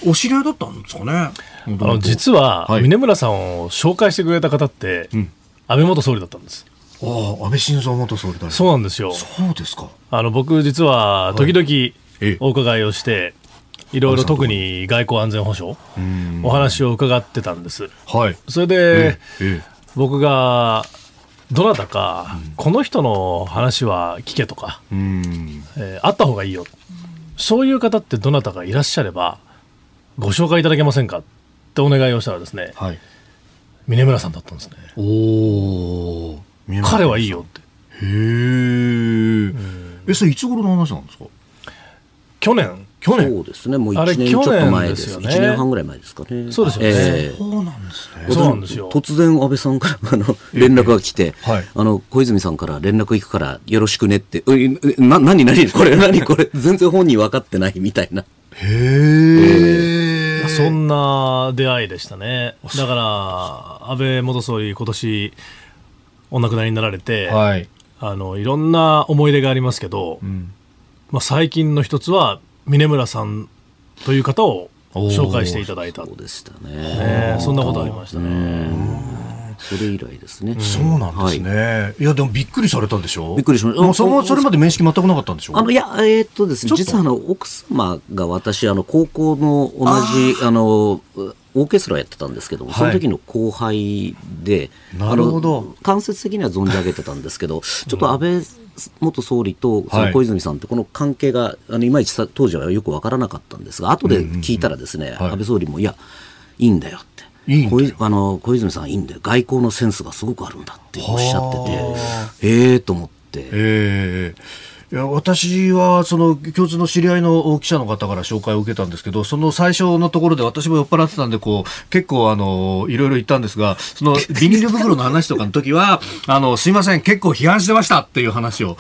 お知り合いだったんですかね？あの、実は、峰村さんを紹介してくれた方って、安倍元総理だったんです。ああ、安倍晋三元総理大そうなんですよ。そうですか。あの、僕実は、時々、お伺いをして、いろいろ特に外交安全保障、お話を伺ってたんです。はい。それで、僕が、どなたか、この人の話は聞けとか、えー、あった方がいいよ。そういう方ってどなたかいらっしゃれば、ご紹介いただけませんかってお願いをしたらですね、はい、峰村さんだったんですね。おお。彼はいいよって。へえ。え、それいつ頃の話なんですか？去年去年？そうですね、もう1年ちょっと前です。ですね、1年半ぐらい前ですかね。そうですよね。えー、そうなんですね。そうなんですよ。突然安倍さんからあの連絡が来て、えーはい、あの小泉さんから連絡行くからよろしくねって、な、なになにこれ何これ？全然本人分かってないみたいな。へえー、そんな出会いでしたね。だから、安倍元総理今年お亡くなりになられて、はい、あのいろんな思い出がありますけど、うん、まあ最近の一つは峰村さんという方を紹介していただいたそうでしたね、ね、そんなことありましたね。それ以来ですね。そうなんですね。はい、いや、でもびっくりされたんでしょ？びっくりしました。もうそのそれまで面識全くなかったんでしょ？あの、いや、えー、っとですね、実はあの、奥様が私、あの、高校の同じ、あの、オーケストラやってたんですけどその時の後輩で、なるほど。間接的には存じ上げてたんですけど、ちょっと安倍元総理とその小泉さんってこの関係が、あのいまいち当時はよく分からなかったんですが後で聞いたらですね、安倍総理もいやいいんだよって。いい小あの小泉さんいいんだよ。外交のセンスがすごくあるんだっておっしゃっててええー、と思って。えーいや私はその共通の知り合いの記者の方から紹介を受けたんですけど、その最初のところで私も酔っ払ってたんで、こう、結構あの、いろいろ言ったんですが、その ビニール袋の話とかの時は、あの、すいません、結構批判してましたっていう話を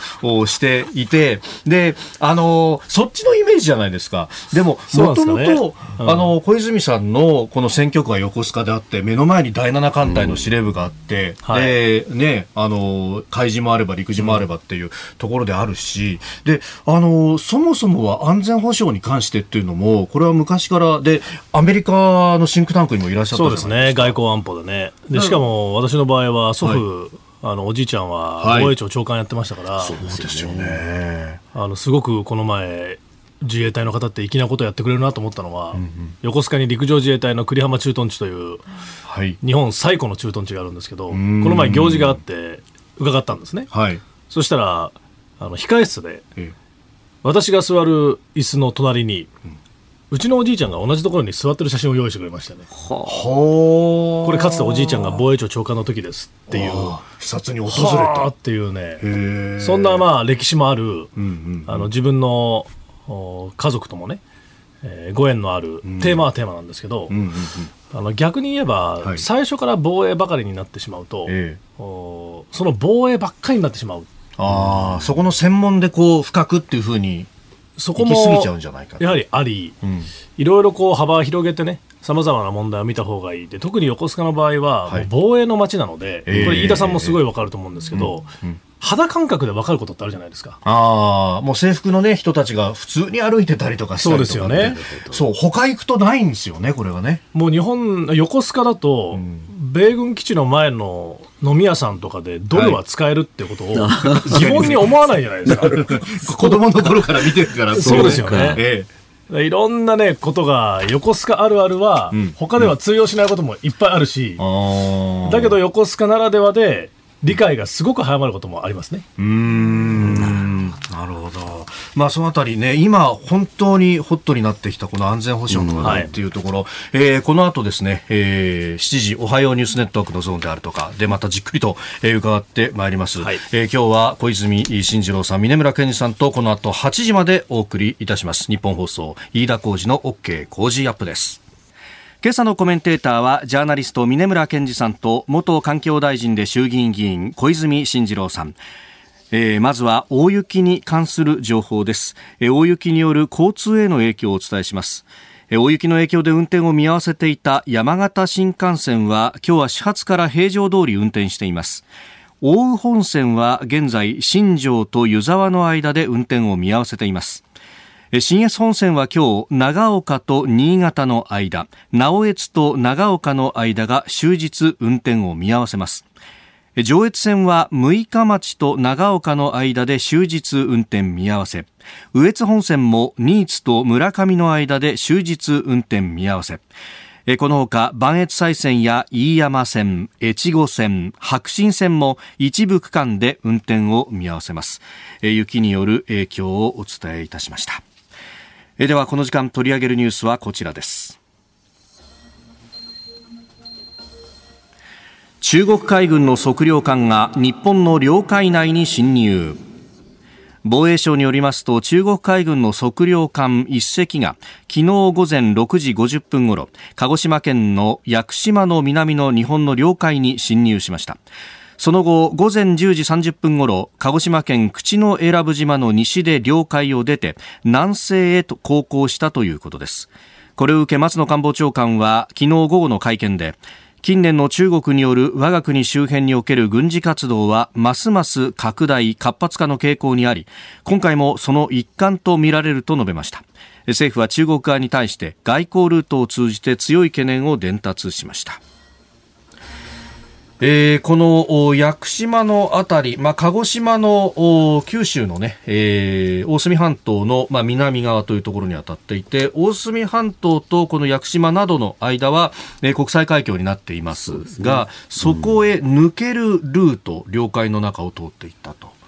していて、で、あの、そっちのイメージじゃないですか。でも、もともと、あの、小泉さんのこの選挙区が横須賀であって、目の前に第七艦隊の司令部があって、うんはい、で、ね、あの、海事もあれば陸事もあればっていうところであるし、し、で、あの、そもそもは安全保障に関してっていうのも、これは昔から、で、アメリカのシンクタンクにもいらっしゃったそうですね、外交安保でね。で、しかも私の場合は祖父、はい。あのおじいちゃんは防衛庁長官やってましたから、はい、そうですよね。あのすごくこの前自衛隊の方って粋なことやってくれるなと思ったのは、うんうん、横須賀に陸上自衛隊の栗浜駐屯地という、はい、日本最古の駐屯地があるんですけどこの前行事があって伺ったんですね、はい、そしたらあの控室で、私が座る椅子の隣に、うちのおじいちゃんが同じところに座ってる写真を用意してくれましたね。はこれかつておじいちゃんが防衛庁長官の時ですっていう。視察に訪れた。っていうね。そんなまあ歴史もある、うんうんうん、あの自分の家族ともね、えー、ご縁のある、テーマはテーマなんですけど、うんうんうん、あの逆に言えば、はい、最初から防衛ばかりになってしまうと、えー、その防衛ばっかりになってしまう。ああ、そこの専門でこう深くっていうふうにそこもやはりあり、うん、いろいろこう幅を広げてねさまざまな問題を見た方がいいで特に横須賀の場合は、防衛の街なので、これ飯田さんもすごい分かると思うんですけど、えーうん。うん。肌感覚で分かることってあるじゃないですか。ああ、もう制服のね、人たちが普通に歩いてたりとかしたりとか、そうですよね。そう、他行くとないんですよね、これはね。もう日本、横須賀だと、うん、米軍基地の前の飲み屋さんとかでドルは使えるってことを疑問に思わないじゃないですか。子供の頃から見てるから。そうですよね。ええ、いろんなね、ことが、横須賀あるあるは、他では通用しないこともいっぱいあるし、うん、だけど横須賀ならではで、理解がすごく早まることもありますね。うんなるほど。まあそのあたりね、今本当にホットになってきたこの安全保障の話題っていうところ、うんはい、えー、この後ですね、えー、7時おはようニュースネットワークのゾーンであるとか、でまたじっくりと、えー、伺ってまいります。はい、えー、今日は小泉進次郎さん、峰村健二さんとこの後8時までお送りいたします。日本放送、飯田浩二の OK 工事アップです。今朝のコメンテーターはジャーナリスト峰村健二さんと元環境大臣で衆議院議員小泉進次郎さんえー、まずは大雪に関する情報です、えー、大雪による交通への影響をお伝えします、大雪の影響で運転を見合わせていた山形新幹線は今日は始発から平常通り運転しています。大羽本線は現在新庄と湯沢の間で運転を見合わせています。新越本線は今日長岡と新潟の間直江津と長岡の間が終日運転を見合わせます。上越線は六日町と長岡の間で終日運転見合わせ。羽越本線も新津と村上の間で終日運転見合わせ。このほか磐越西線や飯山線、越後線、白新線も一部区間で運転を見合わせます。雪による影響をお伝えいたしました。ではこの時間取り上げるニュースはこちらです。中国海軍の測量艦が日本の領海内に侵入。防衛省によりますと中国海軍の測量艦1隻が昨日午前6時50分ごろ鹿児島県の屋久島の南の日本の領海に侵入しました。その後午前10時30分ごろ鹿児島県口永良部島の西で領海を出て南西へと航行したということです。これを受け松野官房長官は昨日午後の会見で近年の中国による我が国周辺における軍事活動はますます拡大活発化の傾向にあり今回もその一環とみられると述べました。政府は中国側に対して外交ルートを通じて強い懸念を伝達しました。えー、この屋久島のあたり、まあ、鹿児島の九州のね、えー、大隅半島の、まあ、南側というところに当たっていて、大隅半島とこの屋久島などの間は、えー、国際海峡になっていますが、そ、ね,、こへ抜けるルート、領海の中を通っていったと。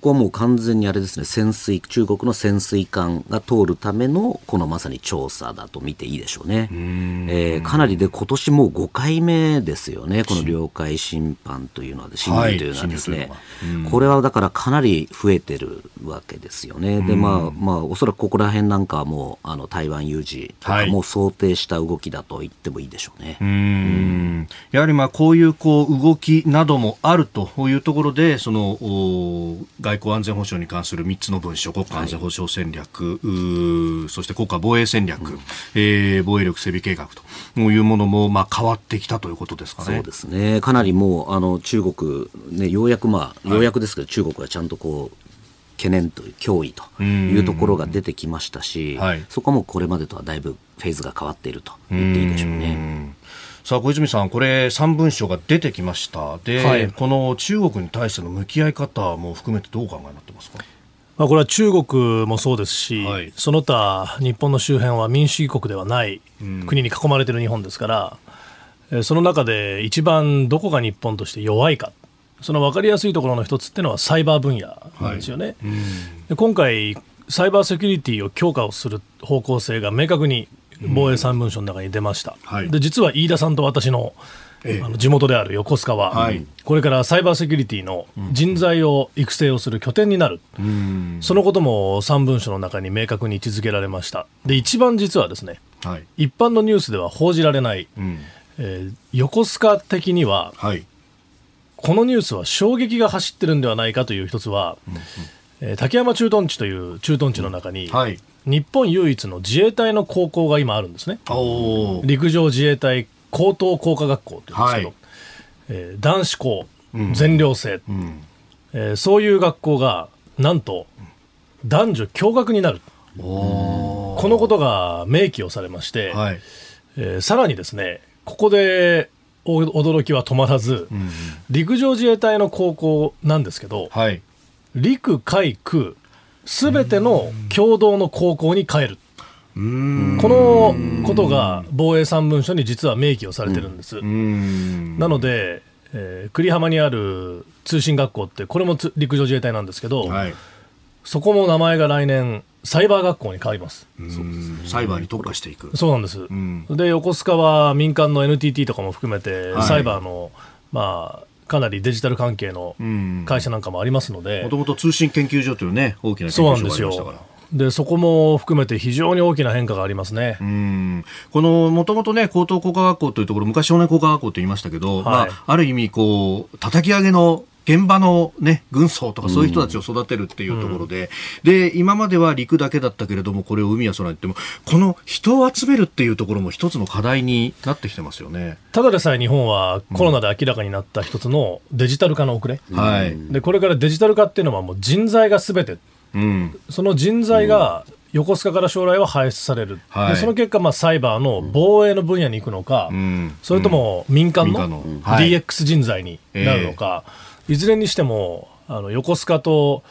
ここはもう完全にあれですね潜水中国の潜水艦が通るためのこのまさに調査だと見ていいでしょうね。えー、かなりで今年もう5回目ですよね。この領海侵犯というのは侵入というのはですね、は。い、これはだからかなり増えてるわけですよね。でまあまあおそらくここら辺なんかはもうあの台湾有事とかも想定した動きだと言ってもいいでしょうね。はい、うん。やはりまあこういうこう動きなどもあるというところでその外交安全保障に関する3つの文書、国家安全保障戦略、はい、そして国家防衛戦略、うん、えー、防衛力整備計画というものも、まあ、変わってきたということですかね。そうですね。かなりもう、あの、中国、ね、ようやくまあ、ようやくですけど、はい、中国はちゃんとこう、懸念という脅威というところが出てきましたし、はい、そこもこれまでとはだいぶフェーズが変わっていると言っていいでしょうね。さあ小泉さん、これ3文書が出てきました。で、はい、この中国に対しての向き合い方も含めてどうお考えになってますか？まあ、これは中国もそうですし、はい、その他、日本の周辺は民主主義国ではない国に囲まれている日本ですから、うん、その中で一番どこが日本として弱いか、その分かりやすいところの一つっていうのはサイバー分野なんですよね。はい。うん、今回サイバーセキュリティを強化をする方向性が明確に防衛三文書の中に出ました、はい、で実は飯田さんと私のあの地元である横須賀は、はい、これからサイバーセキュリティの人材を育成をする拠点になる、うん、そのことも3文書の中に明確に位置づけられました。で一番実はですね、はい、一般のニュースでは報じられない、うん、えー、横須賀的には、はい、このニュースは衝撃が走ってるんではないかという一つは、うんうん。えー、竹山駐屯地という駐屯地の中に、はい、日本唯一の自衛隊の高校が今あるんですね。陸上自衛隊高等工科学校というんですけど、はい、えー、男子校、全寮制、うん、えー、そういう学校がなんと男女共学になる。このことが明記をされまして、はい、えー、さらにですね、ここで驚きは止まらず、うん、陸上自衛隊の高校なんですけど、はい、陸海空すべての共同の高校に変える。このことが防衛三文書に実は明記をされてるんです。なので、えー、栗浜にある通信学校ってこれも陸上自衛隊なんですけど、はい、そこも名前が来年サイバー学校に変わります。サイバーに特化していく。そうなんです。で横須賀は民間の NTT とかも含めて、はい、サイバーのまあかなりデジタル関係の会社なんかもありますので、もともと通信研究所というね、大きな研究所がありましたから。でそこも含めて非常に大きな変化がありますね。うん。このもともとね高等工科学校というところ昔少年工科学校と言いましたけど、はい、まあある意味こう叩き上げの現場のね、軍曹とかそういう人たちを育てるっていうところで、うん、で、今までは陸だけだったけれども、これを海や空に行っても、この人を集めるっていうところも一つの課題になってきてますよね。ただでさえ日本はコロナで明らかになった一つのデジタル化の遅れ。うん、はい。で、これからデジタル化っていうのはもう人材がすべて。うん。その人材が、横須賀から将来は排出される、はい、その結果、まあ、サイバーの防衛の分野に行くのか、うん、それとも民間の DX 人材になるのか、はいえーいずれにしてもあの横須賀と、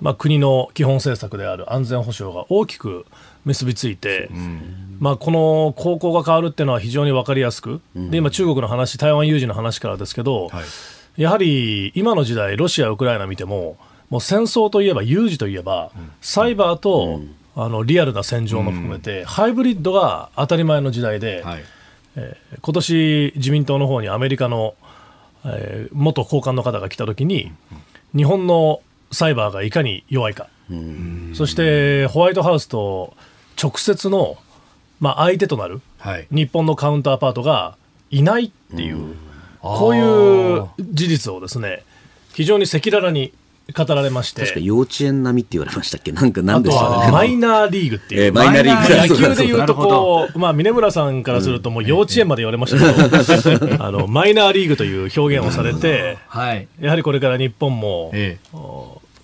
まあ、国の基本政策である安全保障が大きく結びついて、うん、まあ、この高校が変わるっていうのは非常に分かりやすく、うん、で今、中国の話、台湾有事の話からですけど、はい、やはり今の時代、ロシア、ウクライナ見ても、もう戦争といえば、有事といえば、サイバーと、あのリアルな戦場も含めて、ハイブリッドが当たり前の時代で、はい。えー、今年自民党の方にアメリカのえー、元高官の方が来た時に、日本のサイバーがいかに弱いか、そしてホワイトハウスと直接の、まあ、相手となる日本のカウンターパートがいないっていう、こういう事実をですね非常に赤裸々に語られまして。確か幼稚園並みって言われましたっけ？なんか何でしょうね。マイナーリーグっていう、えー、マイナーリーグ。野球でいうとこう、まあ、峰村さんからするともう幼稚園まで言われましたけど、あのマイナーリーグという表現をされて、はい、やはりこれから日本も、ええ、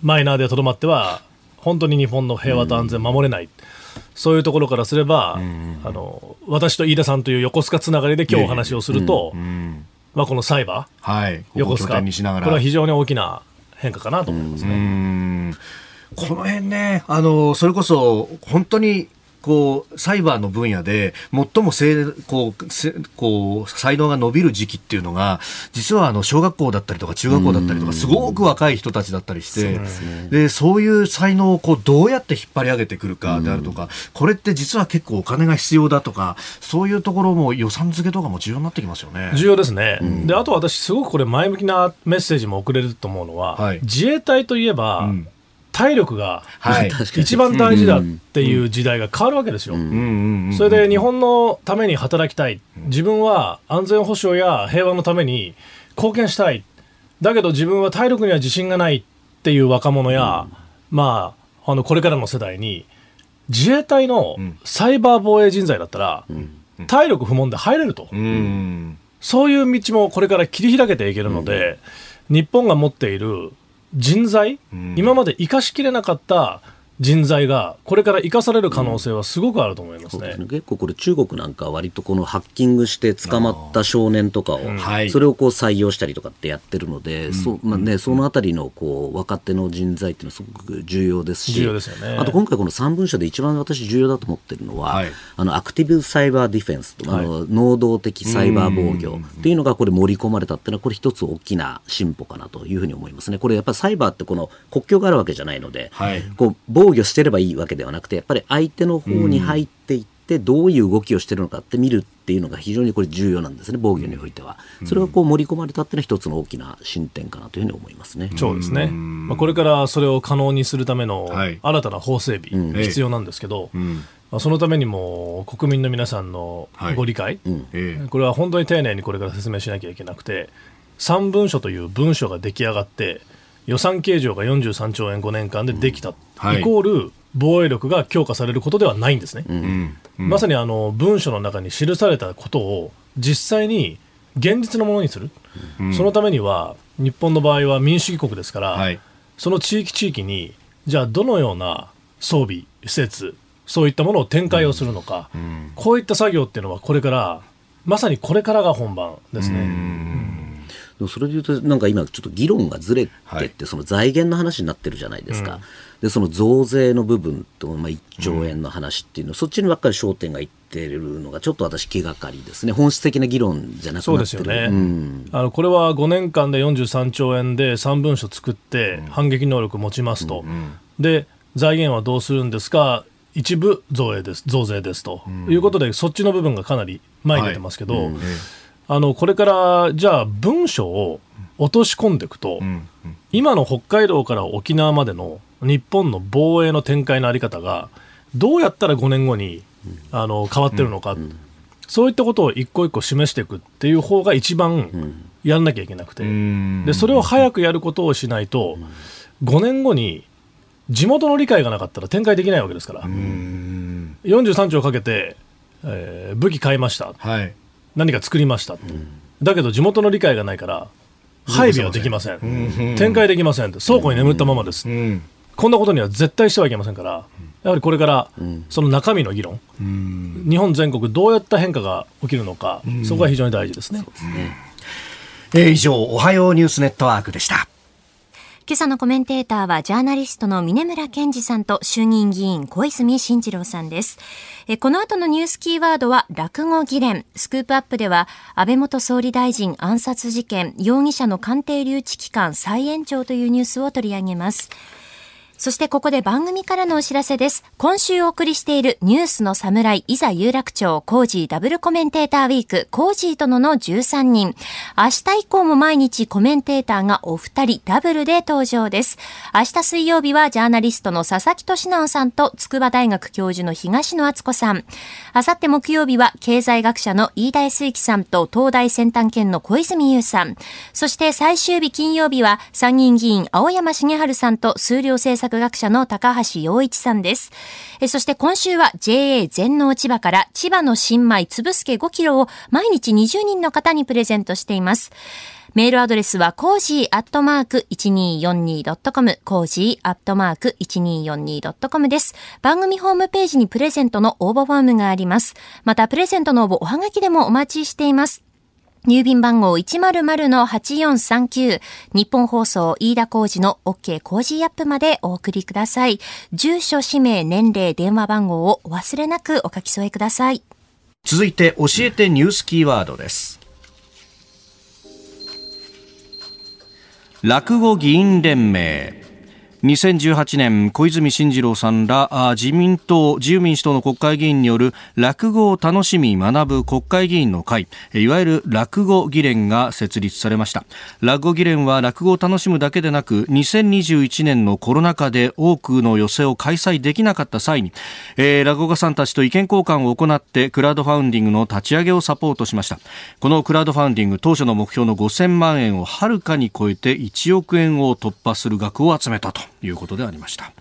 マイナーでとどまっては本当に日本の平和と安全守れない、そういうところからすれば、あの私と飯田さんという横須賀つながりで今日お話をすると、まあ、このサイバー、はい、横須賀これは非常に大きな変化かなと思いますね。この辺ね、あの、それこそ、本当にこうサイバーの分野で最もせこうせこう才能が伸びる時期っていうのが実はあの小学校だったりとか中学校だったりとかすごく若い人たちだったりしてでそういう才能をこうどうやって引っ張り上げてくるかであるとかこれって実は結構お金が必要だとかそういうところも予算付けとかも重要になってきますよね。重要ですね、うん、であと私すごくこれ前向きなメッセージも送れると思うのは、はい、自衛隊といえば、うん体力が一番大事だっていう時代が変わるわけですよ。それで日本のために働きたい。自分は安全保障や平和のために貢献したい。だけど自分は体力には自信がないっていう若者や、まあ、あの、これからの世代に、自衛隊のサイバー防衛人材だったら、体力不問で入れると。そういう道もこれから切り開けていけるので、日本が持っている人材、うん、今まで生かしきれなかった人材がこれから生かされる可能性はすごくあると思いますね。うん、結構これ中国なんか割とこのハッキングして捕まった少年とかを、それをこう採用したりとかってやってるので、そまあね、そのあたりのこう若手の人材っていうのはすごく重要ですし重要ですよ、ね、あと今回この3文書で一番私重要だと思ってるのは、はい、あのアクティブサイバーディフェンスと、あの能動的サイバー防御。っていうのがこれ盛り込まれたっていうのはこれ一つ大きな進歩かなというふうに思いますね。これやっぱりサイバーってこの国境があるわけじゃないので、はい、こう防御してればいいわけではなくてやっぱり相手の方に入っていってどういう動きをしているのかって見るっていうのが非常にこれ重要なんですね防御においては、それがこう盛り込まれたっていうのは一つの大きな進展かなというふうに思いますね。そうですね、まあ、これからそれを可能にするための新たな法整備、必要なんですけど、まあ、そのためにも国民の皆さんのご理解、これは本当に丁寧にこれから説明しなきゃいけなくて3文書という文書が出来上がって予算計上が43兆円5年間でできた、はい、イコール防衛力が強化されることではないんですね。うん。うん、まさにあの文書の中に記されたことを実際に現実のものにする、うん、そのためには日本の場合は民主主義国ですから、はい、その地域地域にじゃあどのような装備施設そういったものを展開をするのか、こういった作業っていうのはこれからまさにこれからが本番ですね。それでいうと、なんか今、ちょっと議論がずれてって、その財源の話になってるじゃないですか、うん、でその増税の部分と、まあ、1兆円の話っていうの、うん、そっちにばっかり焦点がいってるのが、ちょっと私、気がかりですね、本質的な議論じゃなくそうですよね、うん、あのこれは5年間で43兆円で3文書作って、反撃能力持ちますと、で財源はどうするんですか、一部増税です増税ですと、いうことで、そっちの部分がかなり前に出てますけど。はいあのこれからじゃあ文書を落とし込んでいくと、うんうん、今の北海道から沖縄までの日本の防衛の展開のあり方がどうやったら5年後に、あの変わってるのか、うんうん、そういったことを一個一個示していくっていう方が一番やんなきゃいけなくて、でそれを早くやることをしないと、5年後に地元の理解がなかったら展開できないわけですから、43兆かけて、えー、武器買いました。はい何か作りました、うん、だけど地元の理解がないから配備はできません、展開できません倉庫に眠ったままです、こんなことには絶対してはいけませんから、やはりこれからその中身の議論、日本全国どうやった変化が起きるのか、そこが非常に大事ですね。すね。えー、以上、おはようニュースネットワークでした。今朝のコメンテーターはジャーナリストの峰村健二さんと衆議院議員小泉進次郎さんです。えこの後のニュースキーワードは落語議連。スクープアップでは安倍元総理大臣暗殺事件、容疑者の鑑定留置期間再延長というニュースを取り上げます。そしてここで番組からのお知らせです。今週お送りしているニュースの侍、いざ有楽町、コージーダブルコメンテーターウィーク、コージーとのの13人。明日以降も毎日コメンテーターがお二人ダブルで登場です。明日水曜日はジャーナリストの佐々木俊直さんと筑波大学教授の東野敦子さん。明後日木曜日は経済学者の飯田康之さんと東大先端研の小泉優さん。そして最終日金曜日は参議院議員青山繁晴さんと数量政策学者の高橋洋一さんです。えそして今週は JA 全農千葉から千葉の新米粒すけ5キロを毎日20人の方にプレゼントしています。メールアドレスは、 cozy アットマーク 1242.com、 cozy アットマーク 1242.com です。番組ホームページにプレゼントの応募フォームがあります。また、プレゼントの応募おはがきでもお待ちしています。郵便番号100-8439日本放送飯田工事の OK 工事アップまでお送りください。住所、氏名、年齢、電話番号をお忘れなくお書き添えください。続いて教えてニュースキーワードです。落語議員連盟2018年小泉進次郎さんら自民党自由民主党の国会議員による落語を楽しみ学ぶ国会議員の会いわゆる落語議連が設立されました。落語議連は落語を楽しむだけでなく2021年のコロナ禍で多くの寄席を開催できなかった際に、えー、落語家さんたちと意見交換を行ってクラウドファウンディングの立ち上げをサポートしました。このクラウドファウンディング当初の目標の5000万円をはるかに超えて1億円を突破する額を集めたと。いうことでありました。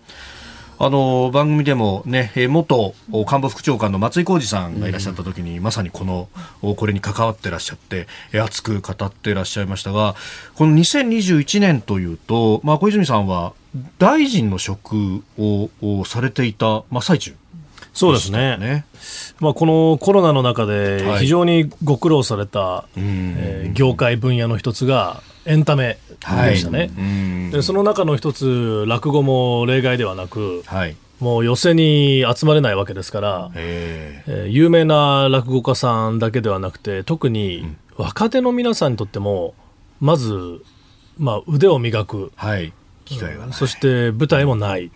あの番組でもね、元官房副長官の松井浩二さんがいらっしゃった時に、うん、まさにこの、これに関わってらっしゃって、熱く語ってらっしゃいましたが、この2021年というと、まあ、小泉さんは大臣の職をされていた真っ最中。そうですね。ねまあ、このコロナの中で非常にご苦労された、はい、えー、業界分野の一つがエンタメでしたね、はい、でその中の一つ落語も例外ではなく、はい、もう寄席に集まれないわけですから、えー、有名な落語家さんだけではなくて特に若手の皆さんにとってもまず、まあ、腕を磨く、はい、機会がそして舞台もない、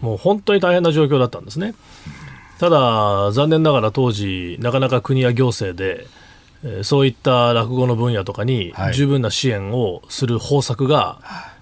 もう本当に大変な状況だったんですね。ただ、残念ながら当時、なかなか国や行政で、そういった落語の分野とかに十分な支援をする方策が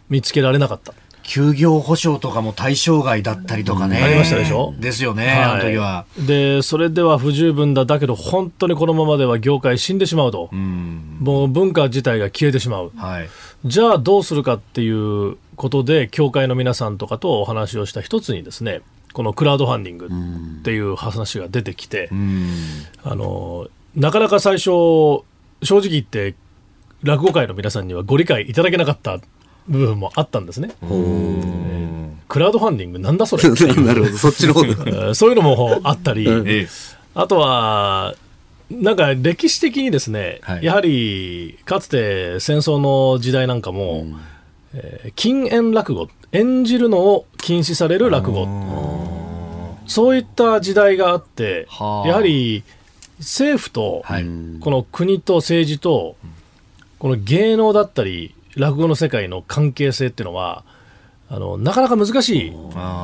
見つけられなかった。休業保障とかも対象外だったりとかね。ありましたでしょ？ですよね、はい、あの時は。で、それでは不十分だ。だけど、本当にこのままでは業界死んでしまうと。うもう文化自体が消えてしまう。はい、じゃあどうするかっていうことで、協会の皆さんとかとお話をした一つにですね、このクラウドファンディングっていう話が出てきて、あの、なかなか最初、正直言って、落語界の皆さんにはご理解いただけなかった部分もあったんですね。クラウドファンディングなんだそれ。なるほど、そっちの方そういうのもあったり、あとは、なんか歴史的にですね、はい、やはりかつて戦争の時代なんかも、うん、えー、禁煙落語、演じるのを禁止される落語、そういった時代があって、やはり政府と、この国と政治と、この芸能だったり、落語の世界の関係性っていうのは、あのなかなか難しい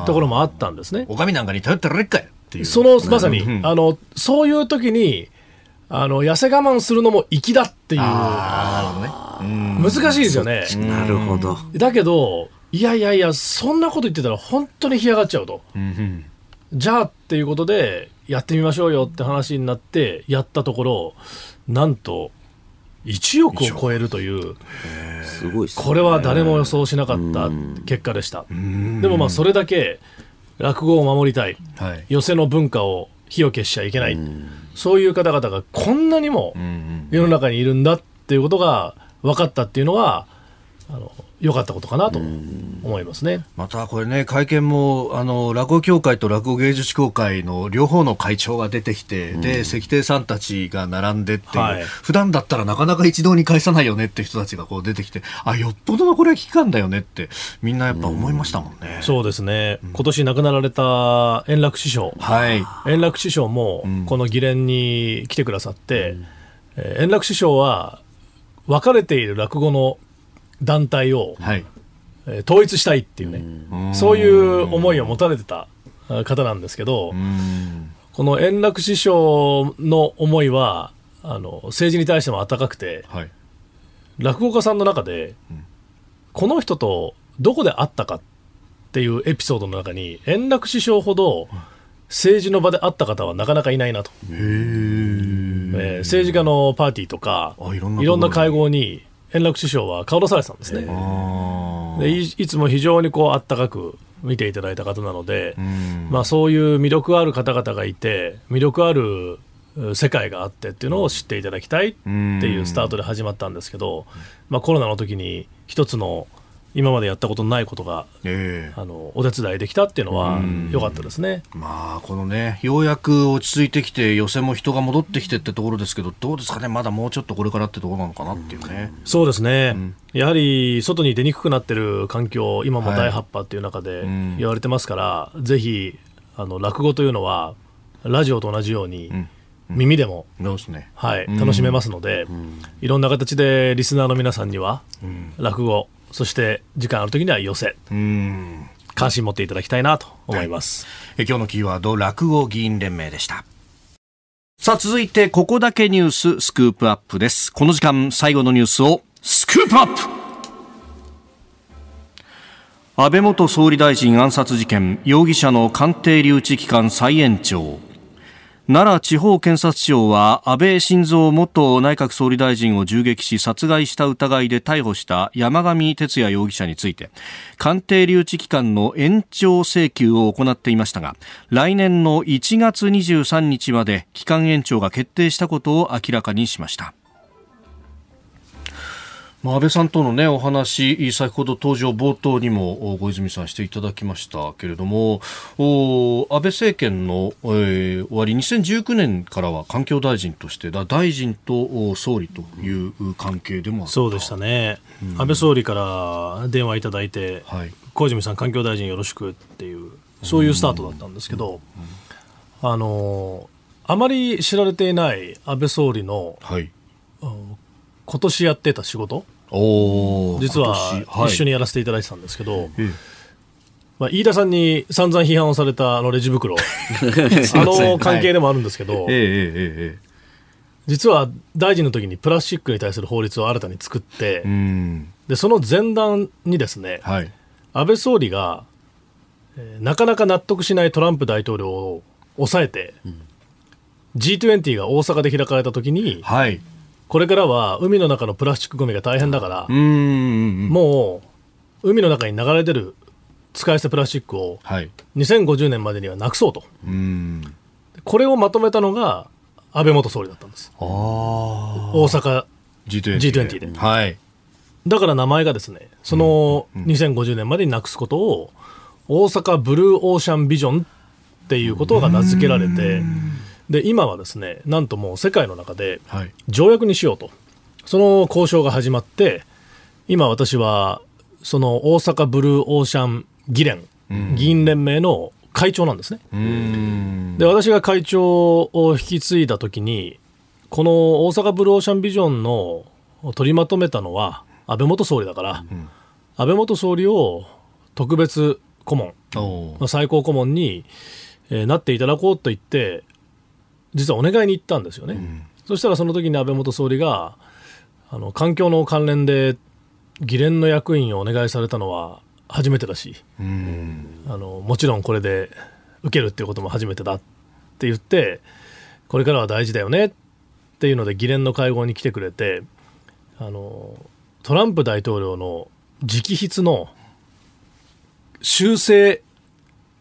ところもあったんですね。お上なんかに頼ってられっかいっていう。そのまさに、うん、あのそういう時にあの痩せ我慢するのも粋だっていう。難しいですよね。なるほど。だけどいやいやいやそんなこと言ってたら本当に干上がっちゃうと。うんじゃあっていうことでやってみましょうよって話になってやったところなんと1億を超えるというすごい、これは誰も予想しなかった結果でした。でもまあそれだけ落語を守りたい、はい、寄席の文化を火を消しちゃいけない。そういう方々がこんなにも世の中にいるんだっていうことが分かったっていうのはあの良かったことかなと思いますね。またこれね、会見も、あの、落語協会と落語芸術協会の両方の会長が出てきて、うん、で、石亭さんたちが並んでっていう、はい、普段だったらなかなか一堂に返さないよねって人たちがこう出てきて、あ、よっぽどのこれは危機感だよねって、みんなやっぱ思いましたもんね。うん、そうですね。今年亡くなられた円楽師匠。はい。円楽師匠も、この議連に来てくださって、うん、えー、円楽師匠は、分かれている落語の団体を、はい、統一したいっていうね、そういう思いを持たれてた方なんですけど、この円楽師匠の思いは、あの政治に対しても温かくて、はい、落語家さんの中で、うん、この人とどこで会ったかっていうエピソードの中に円楽師匠ほど政治の場で会った方はなかなかいないなと、えー、政治家のパーティーとかいろんな会合に円楽師匠は顔出されてたんですね。でいいつも非常にこうあったかく見ていただいた方なので、まあ、そういう魅力ある方々がいて魅力ある世界があってっていうのを知っていただきたいっていうスタートで始まったんですけど、まあ、コロナの時に一つの今までやったことのないことが、えー、あのお手伝いできたっていうのは良かったですね、まあ、このね、ようやく落ち着いてきて、予選も人が戻ってきてってところですけど、どうですかね、まだもうちょっとこれからってところなのかなっていうね。そうですね、うん、やはり外に出にくくなってる環境、今も第8波っていう中で言われてますから、はい、ぜひあの落語というのは、ラジオと同じように、うん。耳でも、ね、はい、楽しめますので、いろんな形でリスナーの皆さんには、落語そして時間ある時には寄せ。関心持っていただきたいなと思います、はい、え今日のキーワード落語議員連盟でした。さあ続いてここだけニューススクープアップです。この時間最後のニュースをスクープアップ。安倍元総理大臣暗殺事件。容疑者の鑑定留置期間再延長奈良地方検察庁は安倍晋三元内閣総理大臣を銃撃し殺害した疑いで逮捕した山上哲也容疑者について鑑定留置期間の延長請求を行っていましたが来年の1月23日まで期間延長が決定したことを明らかにしました。まあ、安倍さんとの、ね、お話、先ほど登場冒頭にも小泉さんしていただきましたけれども、安倍政権の、えー、終わり、2019年からは環境大臣として、だ大臣と総理という関係でもそうでしたね、うん、安倍総理から電話いただいて、はい、小泉さん、環境大臣よろしくっていう、そういうスタートだったんですけど、あのあまり知られていない安倍総理の、はい、今年やってた仕事？実は一緒にやらせていただいてたんですけど、はい、まあ、飯田さんに散々批判をされたあのレジ袋。あの関係でもあるんですけど、はい、実は大臣の時にプラスチックに対する法律を新たに作ってでその前段にですね、はい、安倍総理が、えー、なかなか納得しないトランプ大統領を抑えて、うん、G20 が大阪で開かれた時に、はいこれからは海の中のプラスチックごみが大変だから、もう海の中に流れ出る使い捨てプラスチックを2050年までにはなくそうと、これをまとめたのが安倍元総理だったんです。大阪 G20, G20 で、はい。だから名前がですね、その2050年までになくすことを、大阪ブルーオーシャンビジョンっていうことが名付けられて、で今はですねなんともう世界の中で条約にしようと、はい、その交渉が始まって今私はその大阪ブルーオーシャン議連、うん、議員連盟の会長なんですね。で私が会長を引き継いだ時にこの大阪ブルーオーシャンビジョンの取りまとめたのは安倍元総理だから、うん、安倍元総理を特別顧問最高顧問に、えー、なっていただこうと言って実はお願いに行ったんですよね、うん、そしたらその時に安倍元総理があの環境の関連で議連の役員をお願いされたのは初めてだし、うん、あのもちろんこれで受けるっていうことも初めてだって言ってこれからは大事だよねっていうので議連の会合に来てくれてあのトランプ大統領の直筆の修正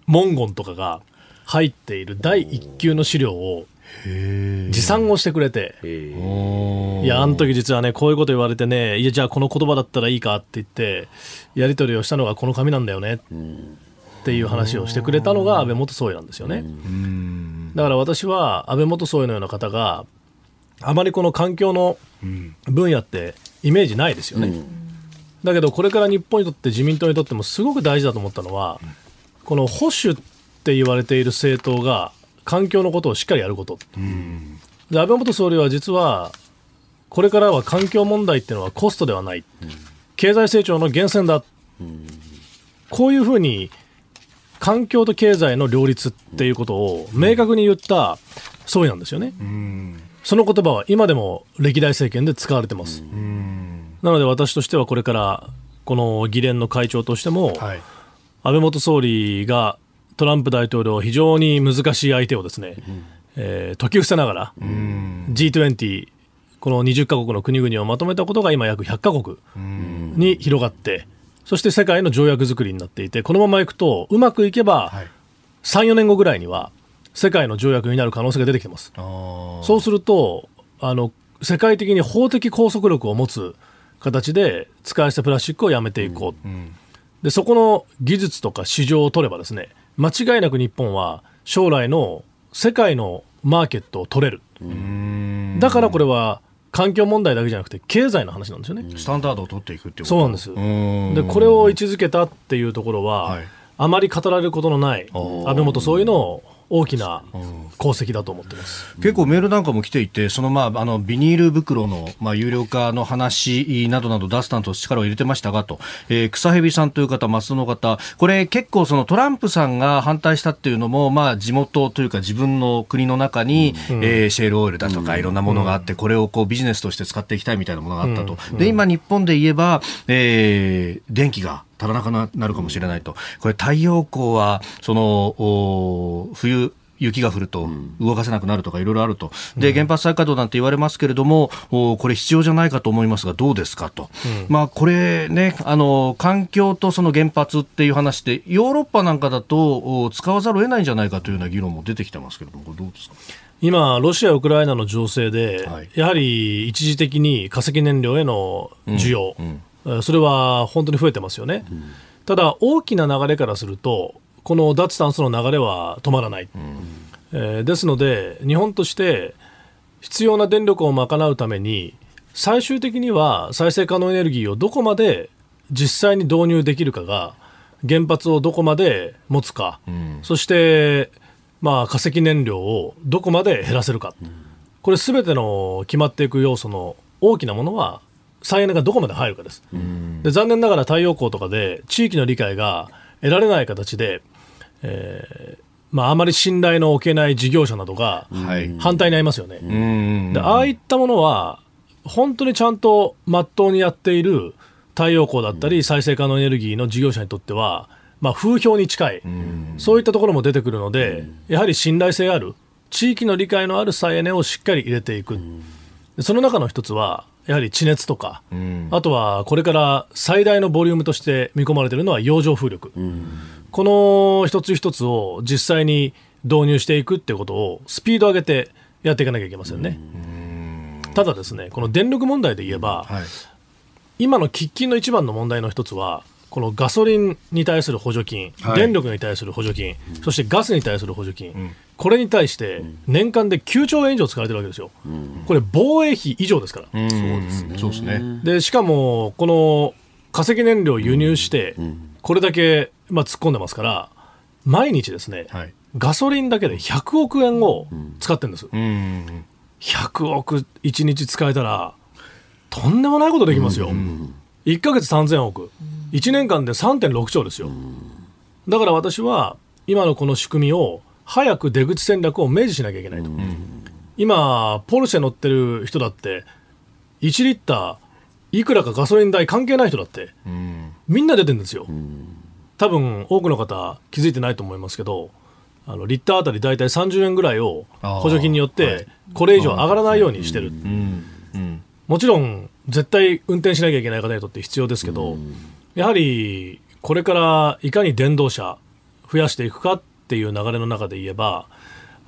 文言とかが入っている第一級の資料を持参をしてくれて、いや、あの時実はね、こういうこと言われてね、いや、じゃあこの言葉だったらいいかって言って、やり取りをしたのがこの紙なんだよね。っていう話をしてくれたのが安倍元総理なんですよね。だから私は安倍元総理のような方が、あまりこの環境の分野ってイメージないですよね。だけど、これから日本にとって自民党にとってもすごく大事だと思ったのは、この保守って言われている政党が環境のことをしっかりやること、うん、で安倍元総理は実はこれからは環境問題っていうのはコストではない、うん、経済成長の源泉だ。っこういうふうに環境と経済の両立っていうことを明確に言った総理なんですよね。その言葉は今でも歴代政権で使われてます。なので私としてはこれからこの議連の会長としても、はい、安倍元総理がトランプ大統領非常に難しい相手をですね、うん、えー、解き伏せながら G20 この20カ国の国々をまとめたことが今約100カ国に広がってそして世界の条約作りになっていてこのままいくとうまくいけば、はい、3、4年後ぐらいには世界の条約になる可能性が出てきてます。そうするとあの世界的に法的拘束力を持つ形で使い捨てプラスチックをやめていこう、うん。うん、でそこの技術とか市場を取ればですね間違いなく日本は将来の世界のマーケットを取れる。だからこれは環境問題だけじゃなくて経済の話なんですよね。スタンダードを取っていくっていうそうなんです。でこれを位置づけたっていうところは、はい、あまり語られることのない安倍元総理の大きな功績だと思ってます、結構メールなんかも来ていて、そのまああのビニール袋のまあ有料化の話などなど出す担当力を入れてましたがと、えー、草蛇さんという方、松戸の方、これ結構そのトランプさんが反対したっていうのも、まあ地元というか自分の国の中に、うん、えー、シェールオイルだとかいろんなものがあって、これをこうビジネスとして使っていきたいみたいなものがあったと。で、今日本で言えば、えー、電気が足らなくなるかもしれないと、これ、太陽光はその冬、雪が降ると動かせなくなるとかいろいろあると、で原発再稼働なんて言われますけれども、これ、必要じゃないかと思いますが、どうですかと、うん、まあ、これねあの、環境とその原発っていう話で、ヨーロッパなんかだと使わざるを得ないんじゃないかというような議論も出てきてますけれども、これどうですか？今、ロシア、ウクライナの情勢で、はい、やはり一時的に化石燃料への需要、うんうんそれは本当に増えてますよね。ただ、大きな流れからすると、この脱炭素の流れは止まらない。えー、ですので、日本として必要な電力を賄うために、最終的には再生可能エネルギーをどこまで実際に導入できるかが、原発をどこまで持つか、うん、そして、まあ、化石燃料をどこまで減らせるか、うん、これ、すべての決まっていく要素の大きなものは再エネがどこまで入るかです。で残念ながら太陽光とかで地域の理解が得られない形で、えーまあ、あまり信頼の置けない事業者などが反対になりますよね。でああいったものは本当にちゃんとまっとうにやっている太陽光だったり再生可能エネルギーの事業者にとっては、まあ、風評に近い、そういったところも出てくるので、やはり信頼性ある、地域の理解のある再エネをしっかり入れていく、その中の一つは、やはり地熱とか、うん、あとはこれから最大のボリュームとして見込まれているのは洋上風力、うん、この一つ一つを実際に導入していくってことをスピード上げてやっていかなきゃいけませんね。うん、ただですね、この電力問題で言えば、はい、今の喫緊の一番の問題の一つは、このガソリンに対する補助金、はい、電力に対する補助金、そしてガスに対する補助金、これに対して年間で9兆円以上使われてるわけですよ、うん、これ、防衛費以上ですから、そうですね。そうですね。でしかも、この化石燃料を輸入して、これだけ、まあ、突っ込んでますから、毎日ですね、はい、ガソリンだけで100億円を使ってるんです、うん、100億1日使えたら、とんでもないことできますよ、うん、1か月3000億、1年間で3.6兆ですよ。だから私は今のこの仕組みを早く出口戦略を明示しなきゃいけないと、うん、今、ポルシェ乗ってる人だって、1リッターいくらかガソリン代関係ない人だって、うん、みんな出てるんですよ、うん、多分多くの方、気づいてないと思いますけど、あのリッターあたり大体30円ぐらいを補助金によって、これ以上上がらないようにしてる、もちろん、絶対運転しなきゃいけない方にとって必要ですけど、やはりこれからいかに電動車増やしていくかっていう流れの中で言えば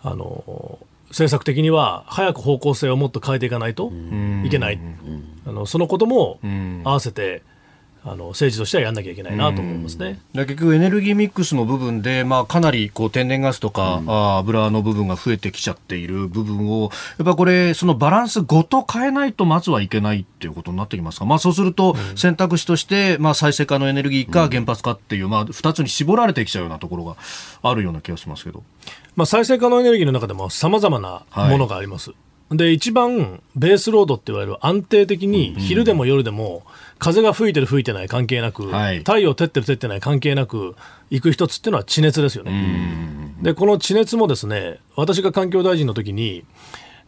あの政策的には早く方向性をもっと変えていかないといけない、あのそのことも合わせて、あの政治としてはやらなきゃいけないなと思いますね。結局、エネルギーミックスの部分で、まあ、かなりこう天然ガスとか、うん、あ油の部分が増えてきちゃっている部分を、やっぱこれ、そのバランスごと変えないと、まずはいけないっていうことになってきますか、まあ、そうすると、選択肢として、まあ、再生可能エネルギーか原発かっていう、まあ、2つに絞られてきちゃうようなところがあるような気がしますけど。まあ、再生可能エネルギーの中でもさまざまなものがあります。はいで一番ベースロードって言われる安定的に昼でも夜でも風が吹いてる吹いてない関係なく、はい、太陽照ってる照ってない関係なく行く一つっていうのは地熱ですよね。でこの地熱もですね私が環境大臣の時に、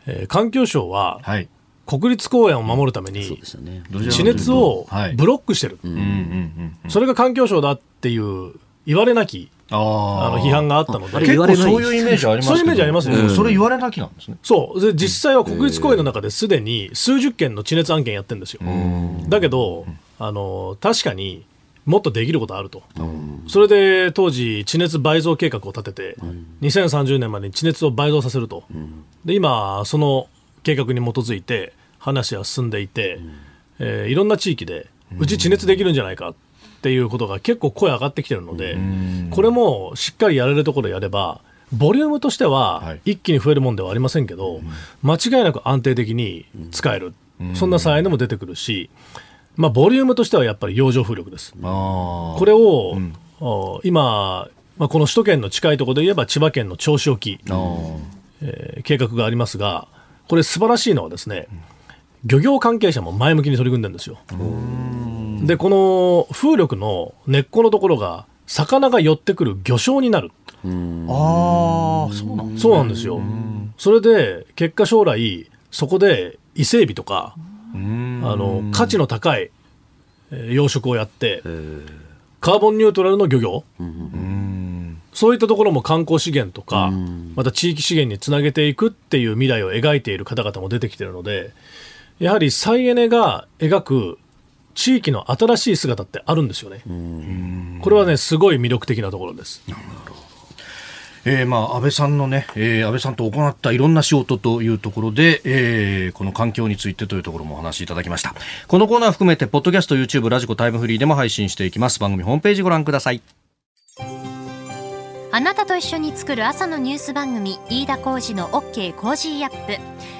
えー、環境省は、はい。国立公園を守るために地熱をブロックしてる、それが環境省だっていう言われなきあの批判があったので。結構そういうイメージありますそういうイメージありますよ。ね、それ言われなきなんですね。そう。で実際は国立公園の中ですでに数十件の地熱案件やってるんですよ。だけどあの確かにもっとできることあると、それで当時、地熱倍増計画を立てて、2030年までに地熱を倍増させると、で今、その計画に基づいて、話は進んでいて、うん、えー、いろんな地域でうち地熱できるんじゃないかっていうことが結構声上がってきてるので、これもしっかりやれるところやればボリュームとしては一気に増えるもんではありませんけど、間違いなく安定的に使える、そんな再エネも出てくるし、まあ、ボリュームとしてはやっぱり洋上風力です。これを、うん、今、まあ、この首都圏の近いところで言えば千葉県の銚子沖、えー、計画がありますが、これ素晴らしいのはですね、漁業関係者も前向きに取り組んでるんですよ。で、この風力の根っこのところが、魚が寄ってくる魚礁になる。ああ、そうなんそうなんですよ。それで、結果将来、そこで伊勢海老とか、あの、価値の高い養殖をやって、カーボンニュートラルの漁業、そういったところも観光資源とか、また地域資源につなげていくっていう未来を描いている方々も出てきているので、やはり再エネが描く地域の新しい姿ってあるんですよね。これはね、すごい魅力的なところです。なるほど。えー、まあ安倍さんのね、えー、安倍さんと行ったいろんな仕事というところで、えー、この環境についてというところもお話しいただきましたこのコーナー含めてポッドキャスト YouTube radiko タイムフリーでも配信していきます番組ホームページご覧くださいあなたと一緒に作る朝のニュース番組飯田浩司の OK Cozy up ニッポ